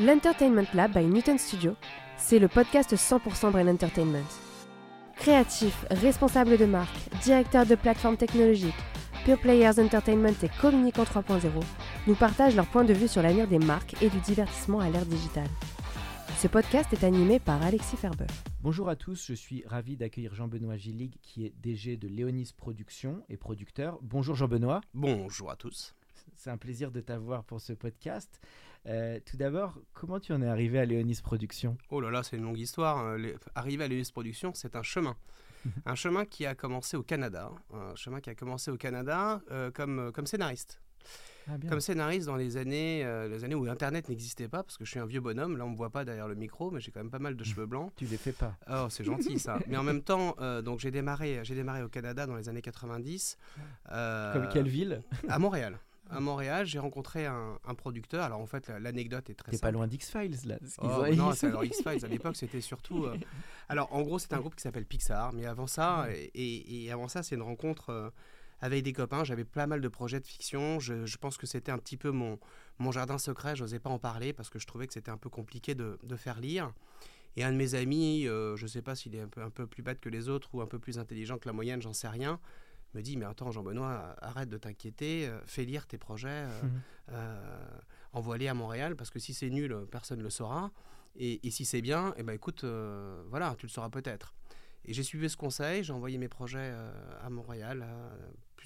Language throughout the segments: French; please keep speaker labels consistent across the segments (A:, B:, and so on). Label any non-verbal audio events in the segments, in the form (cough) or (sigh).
A: L'Entertainment Lab by Newton Studio, c'est le podcast 100% Brain Entertainment. Créatifs, responsables de marque, directeurs de plateformes technologiques, Pure Players Entertainment et Communicant 3.0 nous partagent leur point de vue sur l'avenir des marques et du divertissement à l'ère digitale. Ce podcast est animé par Alexis Ferber.
B: Bonjour à tous, je suis ravi d'accueillir Jean-Benoît Gillig qui est DG de Léonis Productions et producteur. Bonjour Jean-Benoît.
C: Bonjour à tous.
B: C'est un plaisir de t'avoir pour ce podcast. Euh, tout d'abord, comment tu en es arrivé à Léonis Productions?
C: Oh là là, c'est une longue histoire. hein. Arriver à Léonis Productions, c'est un chemin. (laughs) un chemin qui a commencé au Canada. Un chemin qui a commencé au Canada euh, comme, comme scénariste.
B: Ah.
C: Comme scénariste dans les années, euh, les années où Internet n'existait pas, parce que je suis un vieux bonhomme. Là, on me voit pas derrière le micro, mais j'ai quand même pas mal de (laughs) cheveux blancs.
B: Tu les fais pas.
C: Oh, c'est gentil ça. (laughs) Mais en même temps, euh, donc j'ai démarré, j'ai démarré au Canada dans les années 90. euh,
B: Comme quelle ville?
C: À Montréal. À Montréal, j'ai rencontré un, un producteur. Alors en fait, la- l'anecdote est très
B: T'es pas loin d'X-Files là.
C: Oh,
B: ont-
C: non, c'est (laughs) alors X-Files à l'époque, c'était surtout. euh, Alors, en gros, c'était un groupe qui s'appelle Pixar, mais avant ça, et, et- et avant ça, c'est une rencontre euh, avec des copains. J'avais pas mal de projets de fiction. Je, je pense que c'était un petit peu mon, mon jardin secret. Je n'osais pas en parler parce que je trouvais que c'était un peu compliqué de, de faire lire. Et un de mes amis, euh, je sais pas s'il est un peu, un peu plus bête que les autres ou un peu plus intelligent que la moyenne, j'en sais rien, me dit Mais attends, Jean-Benoît, arrête de t'inquiéter, euh, fais lire tes projets. euh,
B: Mhm.
C: euh, envoie-les à Montréal parce que si c'est nul, personne ne le saura. Et, et si c'est bien, eh ben écoute, euh, voilà, tu le sauras peut-être. Et j'ai suivi ce conseil, j'ai envoyé mes projets euh, à Montréal,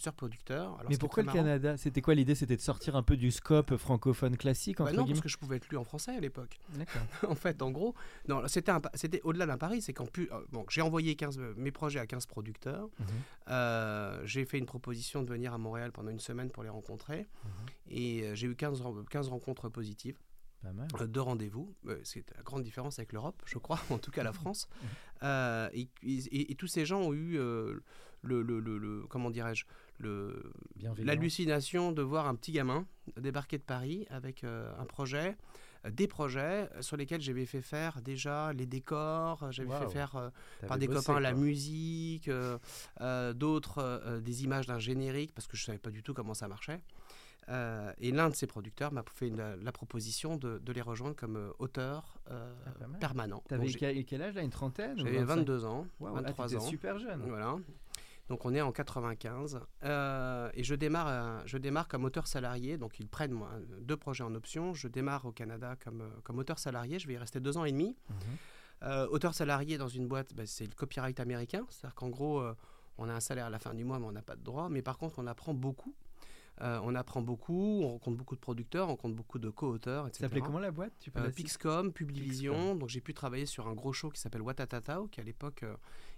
C: plusieurs producteurs. Alors,
B: Mais pourquoi le Canada? C'était quoi l'idée? C'était de sortir un peu du scope francophone classique
C: Bah non,
B: guillemets?
C: parce que je pouvais être lu en français à l'époque. (laughs) En fait, en gros, non, c'était au-delà d'un pari, c'est qu'en plus, euh, bon, j'ai envoyé 15, euh, mes projets à 15 producteurs.
B: Mhm.
C: Euh, j'ai fait une proposition de venir à Montréal pendant une semaine pour les rencontrer.
B: Mhm.
C: Et j'ai eu 15, ren- 15 rencontres positives. Euh, deux rendez-vous. Euh, c'est la grande différence avec l'Europe, je crois, (laughs) en tout cas la France.
B: Mhm.
C: Euh, et, et- et tous ces gens ont eu le, le- le- le- comment dirais-je, le, l'hallucination de voir un petit gamin débarquer de Paris avec euh, un projet, euh, des projets sur lesquels j'avais fait faire déjà les décors, euh, j'avais fait faire euh, par des
B: bossé,
C: copains la musique, d'autres des images d'un générique parce que je savais pas du tout comment ça marchait. Euh, et l'un de ces producteurs m'a fait une- la, proposition de, de les rejoindre comme euh, auteur euh,
B: Ah,
C: permanent. Donc, j'ai-
B: quel, quel âge? Là Une trentaine
C: J'avais
B: 25?
C: 22 ans,
B: ah,
C: 23
B: t'étais
C: ans.
B: super jeune.
C: Voilà. Donc on est en 95 Euh, et je démarre, euh, je démarre comme auteur salarié. Donc ils prennent moi, deux projets en option. Je démarre au Canada comme, euh, comme auteur salarié. Je vais y rester deux ans et demi.
B: Mhm.
C: Euh, auteur salarié dans une boîte, bah, c'est le copyright américain. C'est-à-dire qu'en gros, euh, on a un salaire à la fin du mois, mais on n'a pas de droit. Mais par contre, on apprend beaucoup. Euh, on apprend beaucoup, on rencontre beaucoup de producteurs, on rencontre beaucoup de co-auteurs,
B: Ça
C: etc.
B: s'appelait comment la boîte? Tu peux
C: Pixcom, Publivision.
B: Pixcom.
C: Donc j'ai pu travailler sur un gros show qui s'appelle Watatatao, qui à l'époque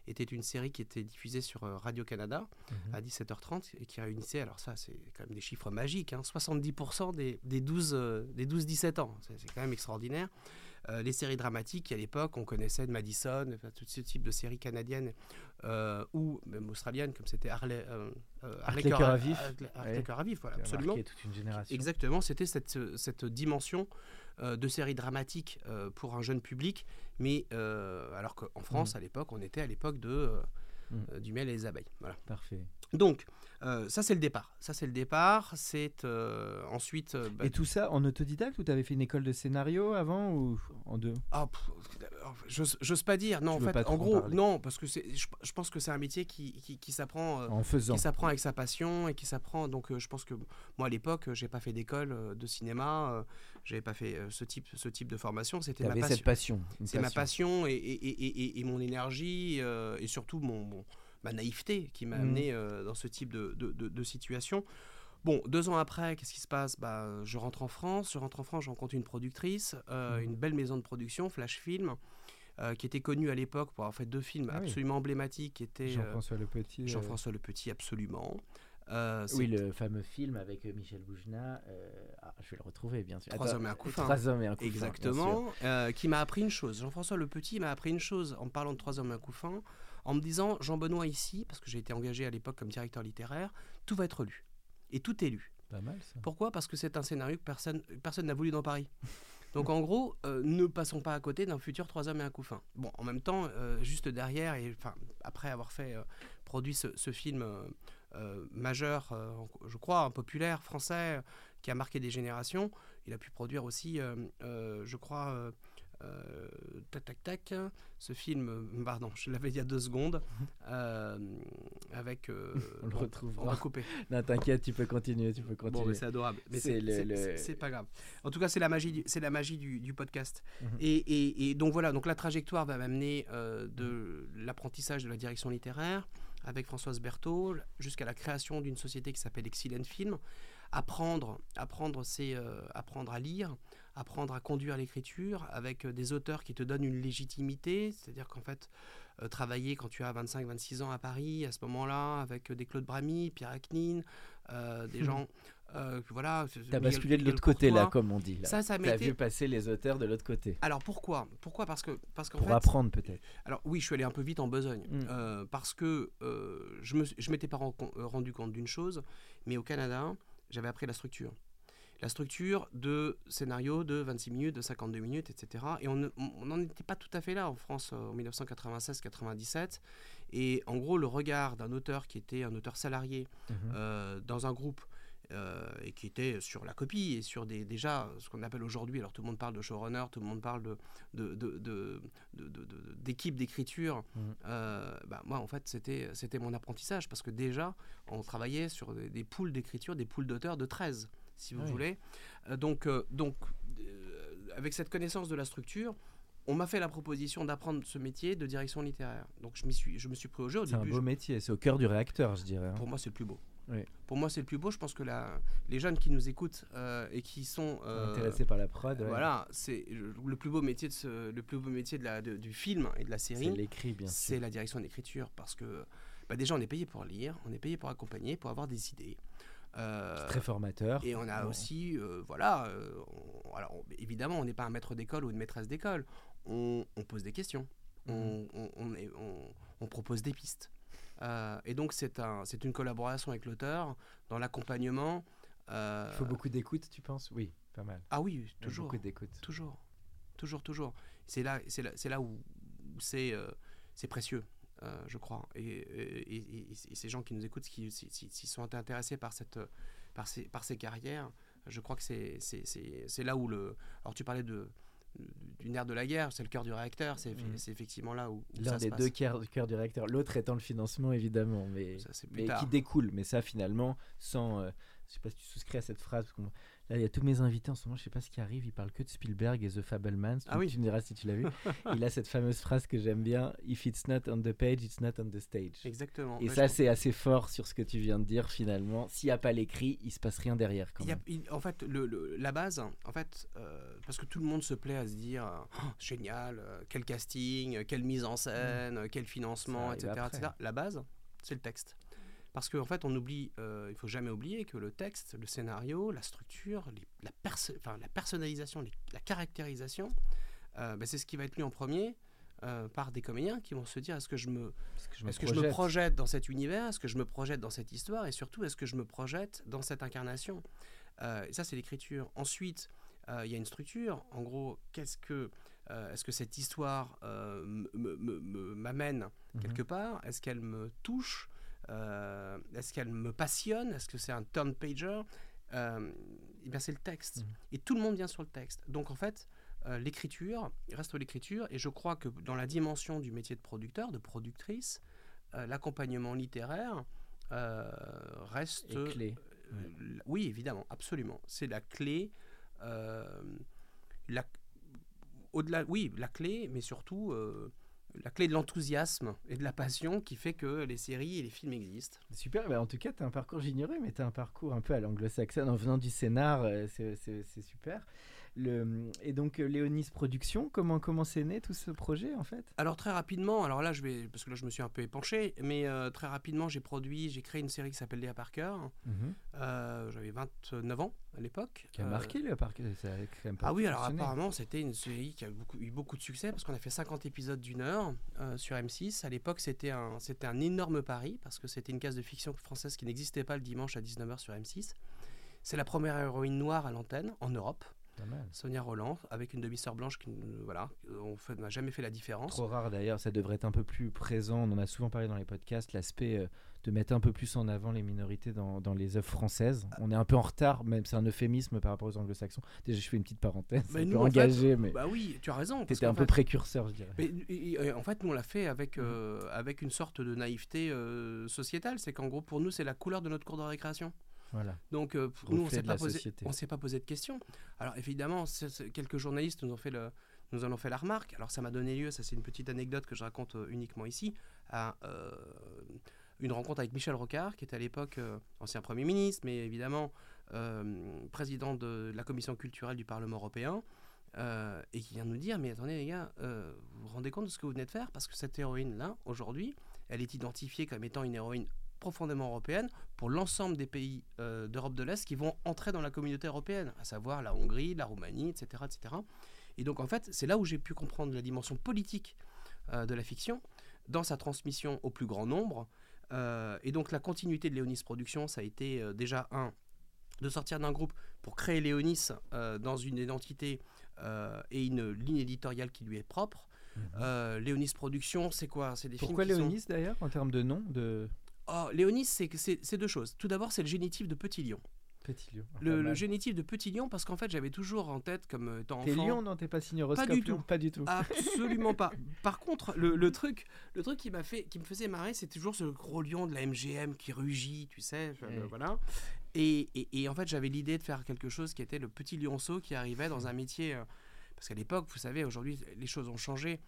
C: était une série qui était diffusée sur euh, Radio-Canada
B: Mhm.
C: à 17h30 et qui réunissait, alors ça c'est quand même des chiffres magiques, hein, 70% des, des 12, euh, des 12-17 ans. C'est quand même extraordinaire. Euh, les séries dramatiques, à l'époque on connaissait de Madison, tout ce type de séries canadiennes euh, ou même australiennes, comme c'était Harley, euh, euh,
B: à vif.
C: Hartley
B: Ouais.
C: Cœur à vif, voilà, absolument.
B: marqué toute une génération.
C: Exactement, c'était cette, cette dimension euh, de série dramatique euh, pour un jeune public, mais euh, alors qu'en France, à l'époque, on était à l'époque de
B: Mm.
C: euh, du miel et les abeilles. Voilà.
B: Parfait.
C: Donc, euh, ça c'est le départ. Ça c'est le départ. C'est euh, ensuite. euh, bah,
B: Et tout ça en autodidacte ou t'avais fait une école de scénario avant ou en deux?
C: Ah, j'ose pas dire. Non,
B: Tu
C: en fait, en gros, non, parce que c'est- je, je pense que c'est un métier qui, qui, qui s'apprend.
B: En faisant.
C: qui s'apprend avec sa passion et qui s'apprend. Donc, je pense que moi, à l'époque, j'ai pas fait d'école de cinéma, j'avais pas fait ce type, ce type de formation. C'était ma passion.
B: cette passion.
C: C'est ma passion et, et, et, et- mon énergie et surtout mon, mon- ma naïveté qui m'a
B: Mhm.
C: amené euh, dans ce type de, de, de- de situation. Bon, deux ans après, qu'est-ce qui se passe? Bah, Je rentre en France. Je rentre en France, je rencontre une productrice, euh,
B: Mhm.
C: une belle maison de production, Flash Film, euh, qui était connue à l'époque pour avoir fait deux films
B: Ah oui.
C: absolument emblématiques qui étaient
B: Jean-François Le Petit.
C: Jean-François Le Petit, absolument. Euh,
B: Oui, le fameux film avec Michel Boujna. euh, ah, je vais le retrouver, bien sûr.
C: Trois
B: Attends,
C: hommes et un couffin.
B: Trois hommes et un sûr.
C: Exactement, euh, qui m'a appris une chose. Jean-François Le Petit m'a appris une chose en parlant de Trois hommes et un couffin, en me disant Jean-Benoît ici, parce que j'ai été engagé à l'époque comme directeur littéraire, tout va être lu. Et tout est lu.
B: Pas mal ça.
C: Pourquoi? Parce que c'est un scénario que personne personne n'a voulu dans Paris. Donc en gros, euh, ne passons pas à côté d'un futur Trois hommes et un couffin. Bon, en même temps, euh, juste derrière, et enfin après avoir fait euh, produit ce, ce film majeur, je crois, populaire, français, qui a marqué des générations, il a pu produire aussi, je crois, euh, tac tac tac, ce film, pardon, je l'avais il y a deux secondes, (laughs) euh, avec. euh,
B: On le
C: bon,
B: retrouvera.
C: On va couper.
B: Non, t'inquiète, tu peux continuer, tu peux
C: Bon,
B: continuer.
C: mais c'est adorable. Mais
B: C'est le-
C: pas grave. En tout cas, c'est la magie du, c'est la magie du, du podcast.
B: Mhm.
C: et, et- et donc voilà, donc la trajectoire va m'amener de l'apprentissage de la direction littéraire avec Françoise Berthaud jusqu'à la création d'une société qui s'appelle Excellent Film. Apprendre, apprendre, c'est apprendre à lire, apprendre à conduire l'écriture avec euh, des auteurs qui te donnent une légitimité, c'est-à-dire qu'en fait, euh, travailler quand tu as 25-26 ans à Paris, à ce moment-là, avec euh, des Claude Bramy, Pierre Acnine, euh, des
B: Hmm.
C: gens, euh, voilà.
B: T'as basculé de l'autre côté là, comme on dit. Là.
C: Ça, ça
B: T'as vu passer les auteurs de l'autre côté.
C: Alors pourquoi? Pourquoi? Parce que parce qu'en
B: Pour
C: fait,
B: apprendre peut-être.
C: alors oui, je suis allé un peu vite en besogne
B: Mm.
C: euh, parce que euh, je me je m'étais pas ren- rendu compte d'une chose, mais au Canada, j'avais appris la structure. La structure de scénario de 26 minutes, de 52 minutes, etc. Et on ne- on n'en était pas tout à fait là en France euh, en 1996-97. Et en gros, le regard d'un auteur qui était un auteur salarié
B: Mhm.
C: euh, dans un groupe euh, et qui était sur la copie et sur des, déjà ce qu'on appelle aujourd'hui, alors tout le monde parle de showrunner, tout le monde parle de, d'équipe d'écriture.
B: Mhm.
C: Euh, bah, moi, en fait, c'était, c'était mon apprentissage parce que déjà, on travaillait sur des, des poules d'écriture, des poules d'auteurs de 13, si vous
B: Oui.
C: voulez. Euh, donc, euh, donc euh, avec cette connaissance de la structure, on m'a fait la proposition d'apprendre ce métier de direction littéraire. Donc, je, suis, je me suis pris au jeu. Au
B: C'est un
C: début,
B: beau métier, c'est au cœur du réacteur, je dirais. hein.
C: pour moi, c'est le plus beau.
B: Oui.
C: Pour moi, c'est le plus beau. Je pense que la, les jeunes qui nous écoutent euh, et qui sont euh,
B: Intéressé par la prod. ouais.
C: voilà, c'est le, plus beau métier de ce, le plus beau métier de la, de- du film et de la
B: C'est
C: série.
B: l'écrit, bien
C: C'est
B: sûr.
C: la direction d'écriture parce que bah, déjà on est payé pour lire, on est payé pour accompagner, pour avoir des idées. Euh,
B: très formateur.
C: et on a
B: Bon.
C: aussi, euh, voilà, euh, on- alors on- évidemment, on n'est pas un maître d'école ou une maîtresse d'école. On, on pose des questions, on, on- on est- propose des pistes. Euh, et donc, c'est un, une collaboration avec l'auteur dans l'accompagnement.
B: Il faut beaucoup d'écoute, tu penses? Oui, pas mal.
C: Ah oui, toujours.
B: Beaucoup d'écoute.
C: Toujours, toujours, toujours. C'est là, là, là où, où c'est, c'est précieux, euh, je crois. Et, et- et- et- et ces gens qui nous écoutent, qui, si- si- s'ils sont intéressés par cette, par ces, par ces carrières, je crois que c'est, là où le. Alors tu parlais de du nerf de la guerre, c'est le cœur du réacteur, c'est, c'est effectivement là où, où
B: L'un
C: se
B: des
C: passe.
B: deux cœurs, cœurs du réacteur, l'autre étant le financement évidemment, mais,
C: Ça,
B: mais qui découle. Mais ça finalement, sans, euh, je sais pas si tu souscris à cette phrase, parce là il y a tous mes invités en ce moment, je sais pas ce qui arrive, ils parlent que de Spielberg et The Fablemans.
C: Ah oui.
B: tu me diras si tu l'as vu. il a cette fameuse phrase que j'aime bien, If it's not on the page, it's not on the stage.
C: Exactement.
B: Et
C: Mais
B: ça c'est assez fort sur ce que tu viens de dire finalement. S'il n'y a pas l'écrit, il se passe rien derrière quand
C: Il y a-
B: même.
C: il- en fait, le, le- la base, en fait, euh, parce que tout le monde se plaît à se dire Oh, génial, euh, quel casting, euh, quelle mise en scène, euh, quel financement, etc. La base, c'est le texte. Parce qu'en fait, on oublie, euh, il faut jamais oublier que le texte, le scénario, la structure, les- la, perso- enfin, la personnalisation, les- la caractérisation, euh, ben, c'est ce qui va être lu en premier euh, par des comédiens qui vont se dire est-ce que je me
B: que je
C: projette dans cet univers Est-ce que je me projette dans cette histoire Et surtout, est-ce que je me projette dans cette incarnation? Euh, et Ça, c'est l'écriture. Ensuite, euh, il y a une structure. En gros, qu'est-ce que, est-ce que cette histoire m'amène
B: Mhm.
C: quelque part? Est-ce qu'elle me touche? Euh, Est-ce qu'elle me passionne? Est-ce que c'est un turn pager euh, eh bien, c'est le texte.
B: Mhm.
C: Et tout le monde vient sur le texte. Donc, en fait, euh, l'écriture reste l'écriture. Et je crois que dans la dimension du métier de producteur, de productrice, euh, l'accompagnement littéraire reste.
B: Et clé.
C: oui, évidemment, absolument. C'est la clé. la, au-delà, oui, la clé, mais surtout la clé de l'enthousiasme et de la passion qui fait que les séries et les films existent.
B: Super, bah en tout cas, tu as un parcours, j'ignorais, mais tu as un parcours un peu à l'anglo-saxonne en venant du scénar, euh, c'est- super. Le, et donc euh, Léonis Productions, comment comment c'est né tout ce projet en fait?
C: Alors très rapidement, alors là je vais parce que là je me suis un peu épanché, mais euh, très rapidement j'ai produit, j'ai créé une série qui s'appelle Léa Parker. Euh, J'avais 29 ans à l'époque.
B: Qui a
C: Euh,
B: marqué Léa Parker, ça a quand même pas
C: Ah oui, alors apparemment c'était une série qui a beaucoup- eu beaucoup de succès parce qu'on a fait 50 épisodes d'une heure euh, sur M6. À l'époque c'était un, c'était un énorme pari parce que c'était une case de fiction française qui n'existait pas le dimanche à 19h sur M6. C'est la première héroïne noire à l'antenne en Europe. Sonia Roland, avec une demi-sœur blanche qui voilà, euh, on n'a jamais fait la différence.
B: Trop rare d'ailleurs, ça devrait être un peu plus présent. On en a souvent parlé dans les podcasts, l'aspect euh, de mettre un peu plus en avant les minorités dans, dans les œuvres françaises. On est un peu en retard, même c'est un euphémisme par rapport aux anglo-saxons. Déjà, je fais une petite parenthèse,
C: Mais nous,
B: peu
C: en fait,
B: engagé, mais
C: Bah oui, tu as raison. qu'en
B: un peu
C: fait-
B: précurseur, je dirais.
C: Mais, et- et, euh, en fait, nous, on l'a fait avec,
B: Mhm.
C: euh, avec une sorte de naïveté euh, sociétale. C'est qu'en gros, pour nous, c'est la couleur de notre cour de récréation.
B: Voilà.
C: Donc, euh, pour nous, on
B: Reflet
C: s'est pas posé, de questions. Alors, évidemment, quelques journalistes nous ont fait le, nous en ont fait la remarque. Alors, ça m'a donné lieu, ça c'est une petite anecdote que je raconte euh, uniquement ici, à euh, une rencontre avec Michel Rocard, qui était à l'époque euh, ancien Premier ministre, mais évidemment président de la commission culturelle du Parlement européen, et qui vient nous dire, mais attendez les gars, vous vous rendez compte de ce que vous venez de faire? Parce que cette héroïne-là, aujourd'hui, elle est identifiée comme étant une héroïne profondément européenne pour l'ensemble des pays euh, d'Europe de l'Est qui vont entrer dans la communauté européenne, à savoir la Hongrie, la Roumanie, etc. etc. Et donc en fait, c'est là où j'ai pu comprendre la dimension politique euh, de la fiction dans sa transmission au plus grand nombre. Euh, et donc la continuité de Léonis Productions, ça a été déjà un de sortir d'un groupe pour créer Léonis dans une identité et une ligne éditoriale qui lui est propre. Euh, Léonis Productions, c'est quoi? C'est des
B: Mhm. Pourquoi
C: films qui sont-
B: Léonis d'ailleurs, en termes de nom de
C: Oh, Léonis, c'est deux choses. Tout d'abord, c'est le génitif de Petit Lion.
B: Petit Lion
C: Le, le génitif de Petit Lion, parce qu'en fait, j'avais toujours en tête, comme euh, étant
B: T'es
C: enfant...
B: Lion, non T'es pas signé horoscope
C: du
B: Lion
C: tout.
B: Pas du tout.
C: Absolument pas. (laughs) Par contre, le, le truc, le truc qui m'a fait, qui me faisait marrer, c'est toujours ce gros lion de la MGM qui rugit, tu sais, euh, voilà. Et, et- et en fait, j'avais l'idée de faire quelque chose qui était le petit lionceau qui arrivait dans un métier, euh, parce qu'à l'époque, vous savez, aujourd'hui, les choses ont changé,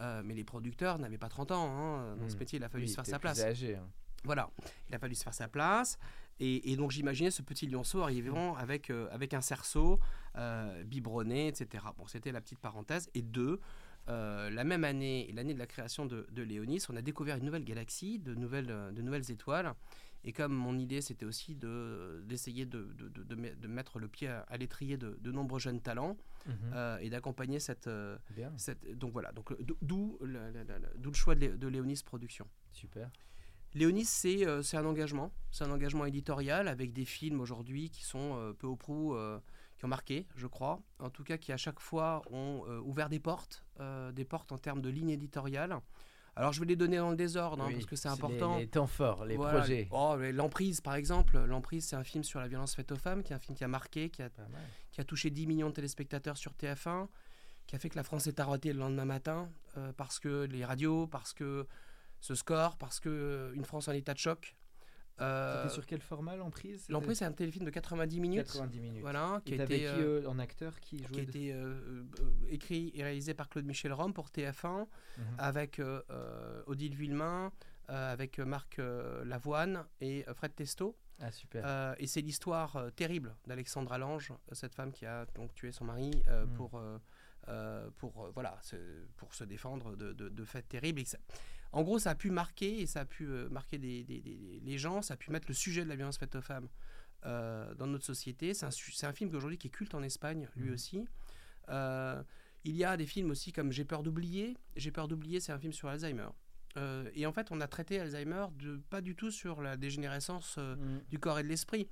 C: euh, mais les producteurs n'avaient pas 30 ans. hein. Dans ce
B: Mm.
C: métier, il a fallu
B: Oui,
C: se faire
B: t'es
C: sa place.
B: âgé, hein.
C: Voilà, il a fallu se faire sa place. Et, et donc j'imaginais ce petit lionceau arrivant avec, euh, avec un cerceau, euh, biberonné, etc. Bon, c'était la petite parenthèse. Et deux, euh, la même année, l'année de la création de, de Léonis, on a découvert une nouvelle galaxie, de nouvelles, euh, de nouvelles étoiles. Et comme mon idée, c'était aussi de- d'essayer de, de, de- de me- de mettre le pied à, à l'étrier de, de nombreux jeunes talents
B: Mhm.
C: euh, et d'accompagner cette. Donc voilà, donc, d'o- d'où le, le- le- d'où le choix de Léonis Productions.
B: super.
C: Léonis, c'est euh, c'est un engagement. C'est un engagement éditorial avec des films aujourd'hui qui sont euh, peu ou prou, euh, qui ont marqué, je crois. En tout cas, qui à chaque fois ont ouvert des portes, des portes en termes de ligne éditoriale. Alors, je vais les donner dans le désordre, hein,
B: Oui,
C: parce que c'est important.
B: Les, temps forts, les
C: Voilà.
B: projets.
C: Oh, L'emprise, par exemple. L'emprise, c'est un film sur la violence faite aux femmes, qui est un film qui a marqué, qui a, qui a touché 10 millions de téléspectateurs sur TF1, qui a fait que la France est arrêtée le lendemain matin, euh, parce que les radios, parce que ce score, parce que euh, une France en état de choc. Euh,
B: C'était sur quel format l'emprise?
C: L'emprise, c'est un téléfilm de 90 minutes.
B: 90 minutes.
C: Voilà, qui
B: Et
C: a été,
B: qui
C: euh,
B: euh, en acteur qui
C: qui a
B: jouait de-
C: été euh, euh, écrit et réalisé par Claude Michel Rome pour TF1,
B: Mhm.
C: avec Odile Villemain, avec Marc Lavoine et Fred Testo.
B: Ah super.
C: Et c'est l'histoire terrible d'Alexandra Lange, cette femme qui a donc tué son mari
B: Mm.
C: pour, euh, pour, euh, voilà, se- pour se défendre de, de- de faits terribles. Et que ça- en gros, ça a pu marquer, et ça a pu euh, marquer des, des- des- les gens, ça a pu mettre le sujet de la violence faite aux femmes dans notre société. C'est un, film qu'aujourd'hui qui est culte en Espagne, lui
B: Mhm.
C: aussi. Il y a des films aussi comme J'ai peur d'oublier. J'ai peur d'oublier, c'est un film sur Alzheimer. Euh, et en fait, on a traité Alzheimer de, pas du tout sur la dégénérescence euh,
B: Mm.
C: du corps et de l'esprit.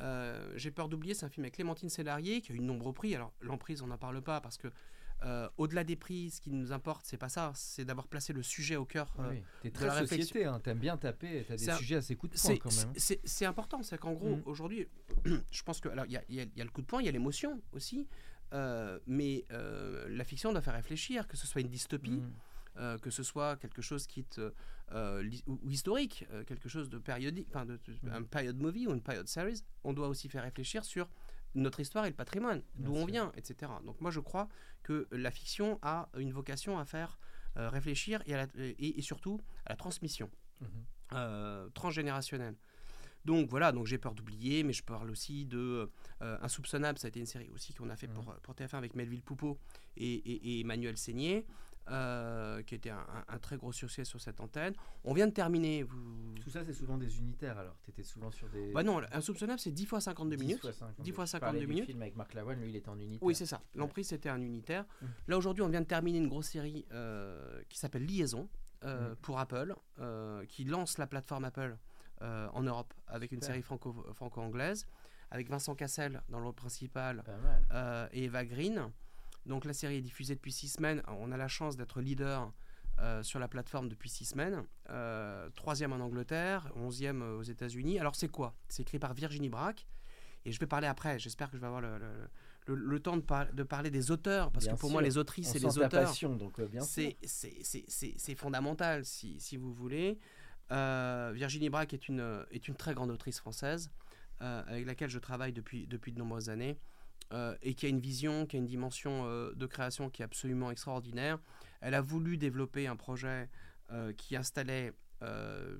C: Euh, J'ai peur d'oublier, c'est un film avec Clémentine Célarier qui a eu de nombreux prix. Alors l'emprise, on n'en parle pas parce que euh, au-delà des prix, ce qui nous importe, c'est pas ça, c'est d'avoir placé le sujet au cœur. Euh,
B: oui. T'es
C: de
B: très
C: la réflexion.
B: société, hein. t'aimes bien taper, t'as des
C: un-
B: sujets assez coup de poing
C: C'est
B: quand même.
C: c'est- important, c'est qu'en gros,
B: Mhm.
C: aujourd'hui, (clears throat) je pense que alors il y a, y y le coup de poing, il y a l'émotion aussi, euh, mais euh, la fiction doit faire réfléchir, que ce soit une dystopie,
B: Mm.
C: euh, que ce soit quelque chose qui est euh, ou, ou historique, euh, quelque chose de périodique, enfin de, de-
B: Mhm.
C: un period movie ou une period series, on doit aussi faire réfléchir sur notre histoire et le patrimoine, d'où on vient, etc. Donc moi je crois que la fiction a une vocation à faire euh, réfléchir et, à la- et- et surtout à la transmission
B: Mhm.
C: euh, transgénérationnelle. Donc voilà, donc j'ai peur d'oublier, mais je parle aussi de euh, Insoupçonnable, ça a été une série aussi qu'on a fait pour, pour TF1 avec Melville Poupeau et, et- et Emmanuel Seigné, euh, qui était un, un- un très gros succès sur cette antenne. On vient de terminer. Vous...
B: Tout ça, c'est souvent des unitaires alors. Tu étais souvent sur des.
C: Bah non, Insoupçonnable, c'est 10 fois 52
B: 10
C: minutes.
B: fois 52.
C: 10 fois
B: Tu parlais
C: 52
B: du
C: minutes.
B: film avec Marc Lavoine, lui, il était en unitaire.
C: Oui, c'est ça. L'emprise, c'était un unitaire.
B: Mm.
C: Là, aujourd'hui, on vient de terminer une grosse série euh, qui s'appelle Liaison euh,
B: Mm.
C: pour Apple, qui lance la plateforme Apple en Europe avec une série franco- franco-anglaise, avec Vincent Cassel dans le rôle principal et Eva Green. Donc, la série est diffusée depuis six semaines. On a la chance d'être leader. euh, sur la plateforme depuis six semaines, Euh, troisième en Angleterre, onzième aux États-Unis. Alors c'est quoi? C'est écrit par Virginie Braque, et je vais parler après. J'espère que je vais avoir le, le- le- le temps de, par- de parler des auteurs, parce
B: Bien
C: que pour
B: sûr.
C: moi les autrices
B: On
C: et les auteurs,
B: passion, donc euh, bien sûr.
C: c'est fondamental, si, si vous voulez. Euh, Virginie Braque est une, est une très grande autrice française, euh, avec laquelle je travaille depuis, depuis de nombreuses années, euh, et qui a une vision, qui a une dimension euh, de création qui est absolument extraordinaire. Elle a voulu développer un projet euh, qui installait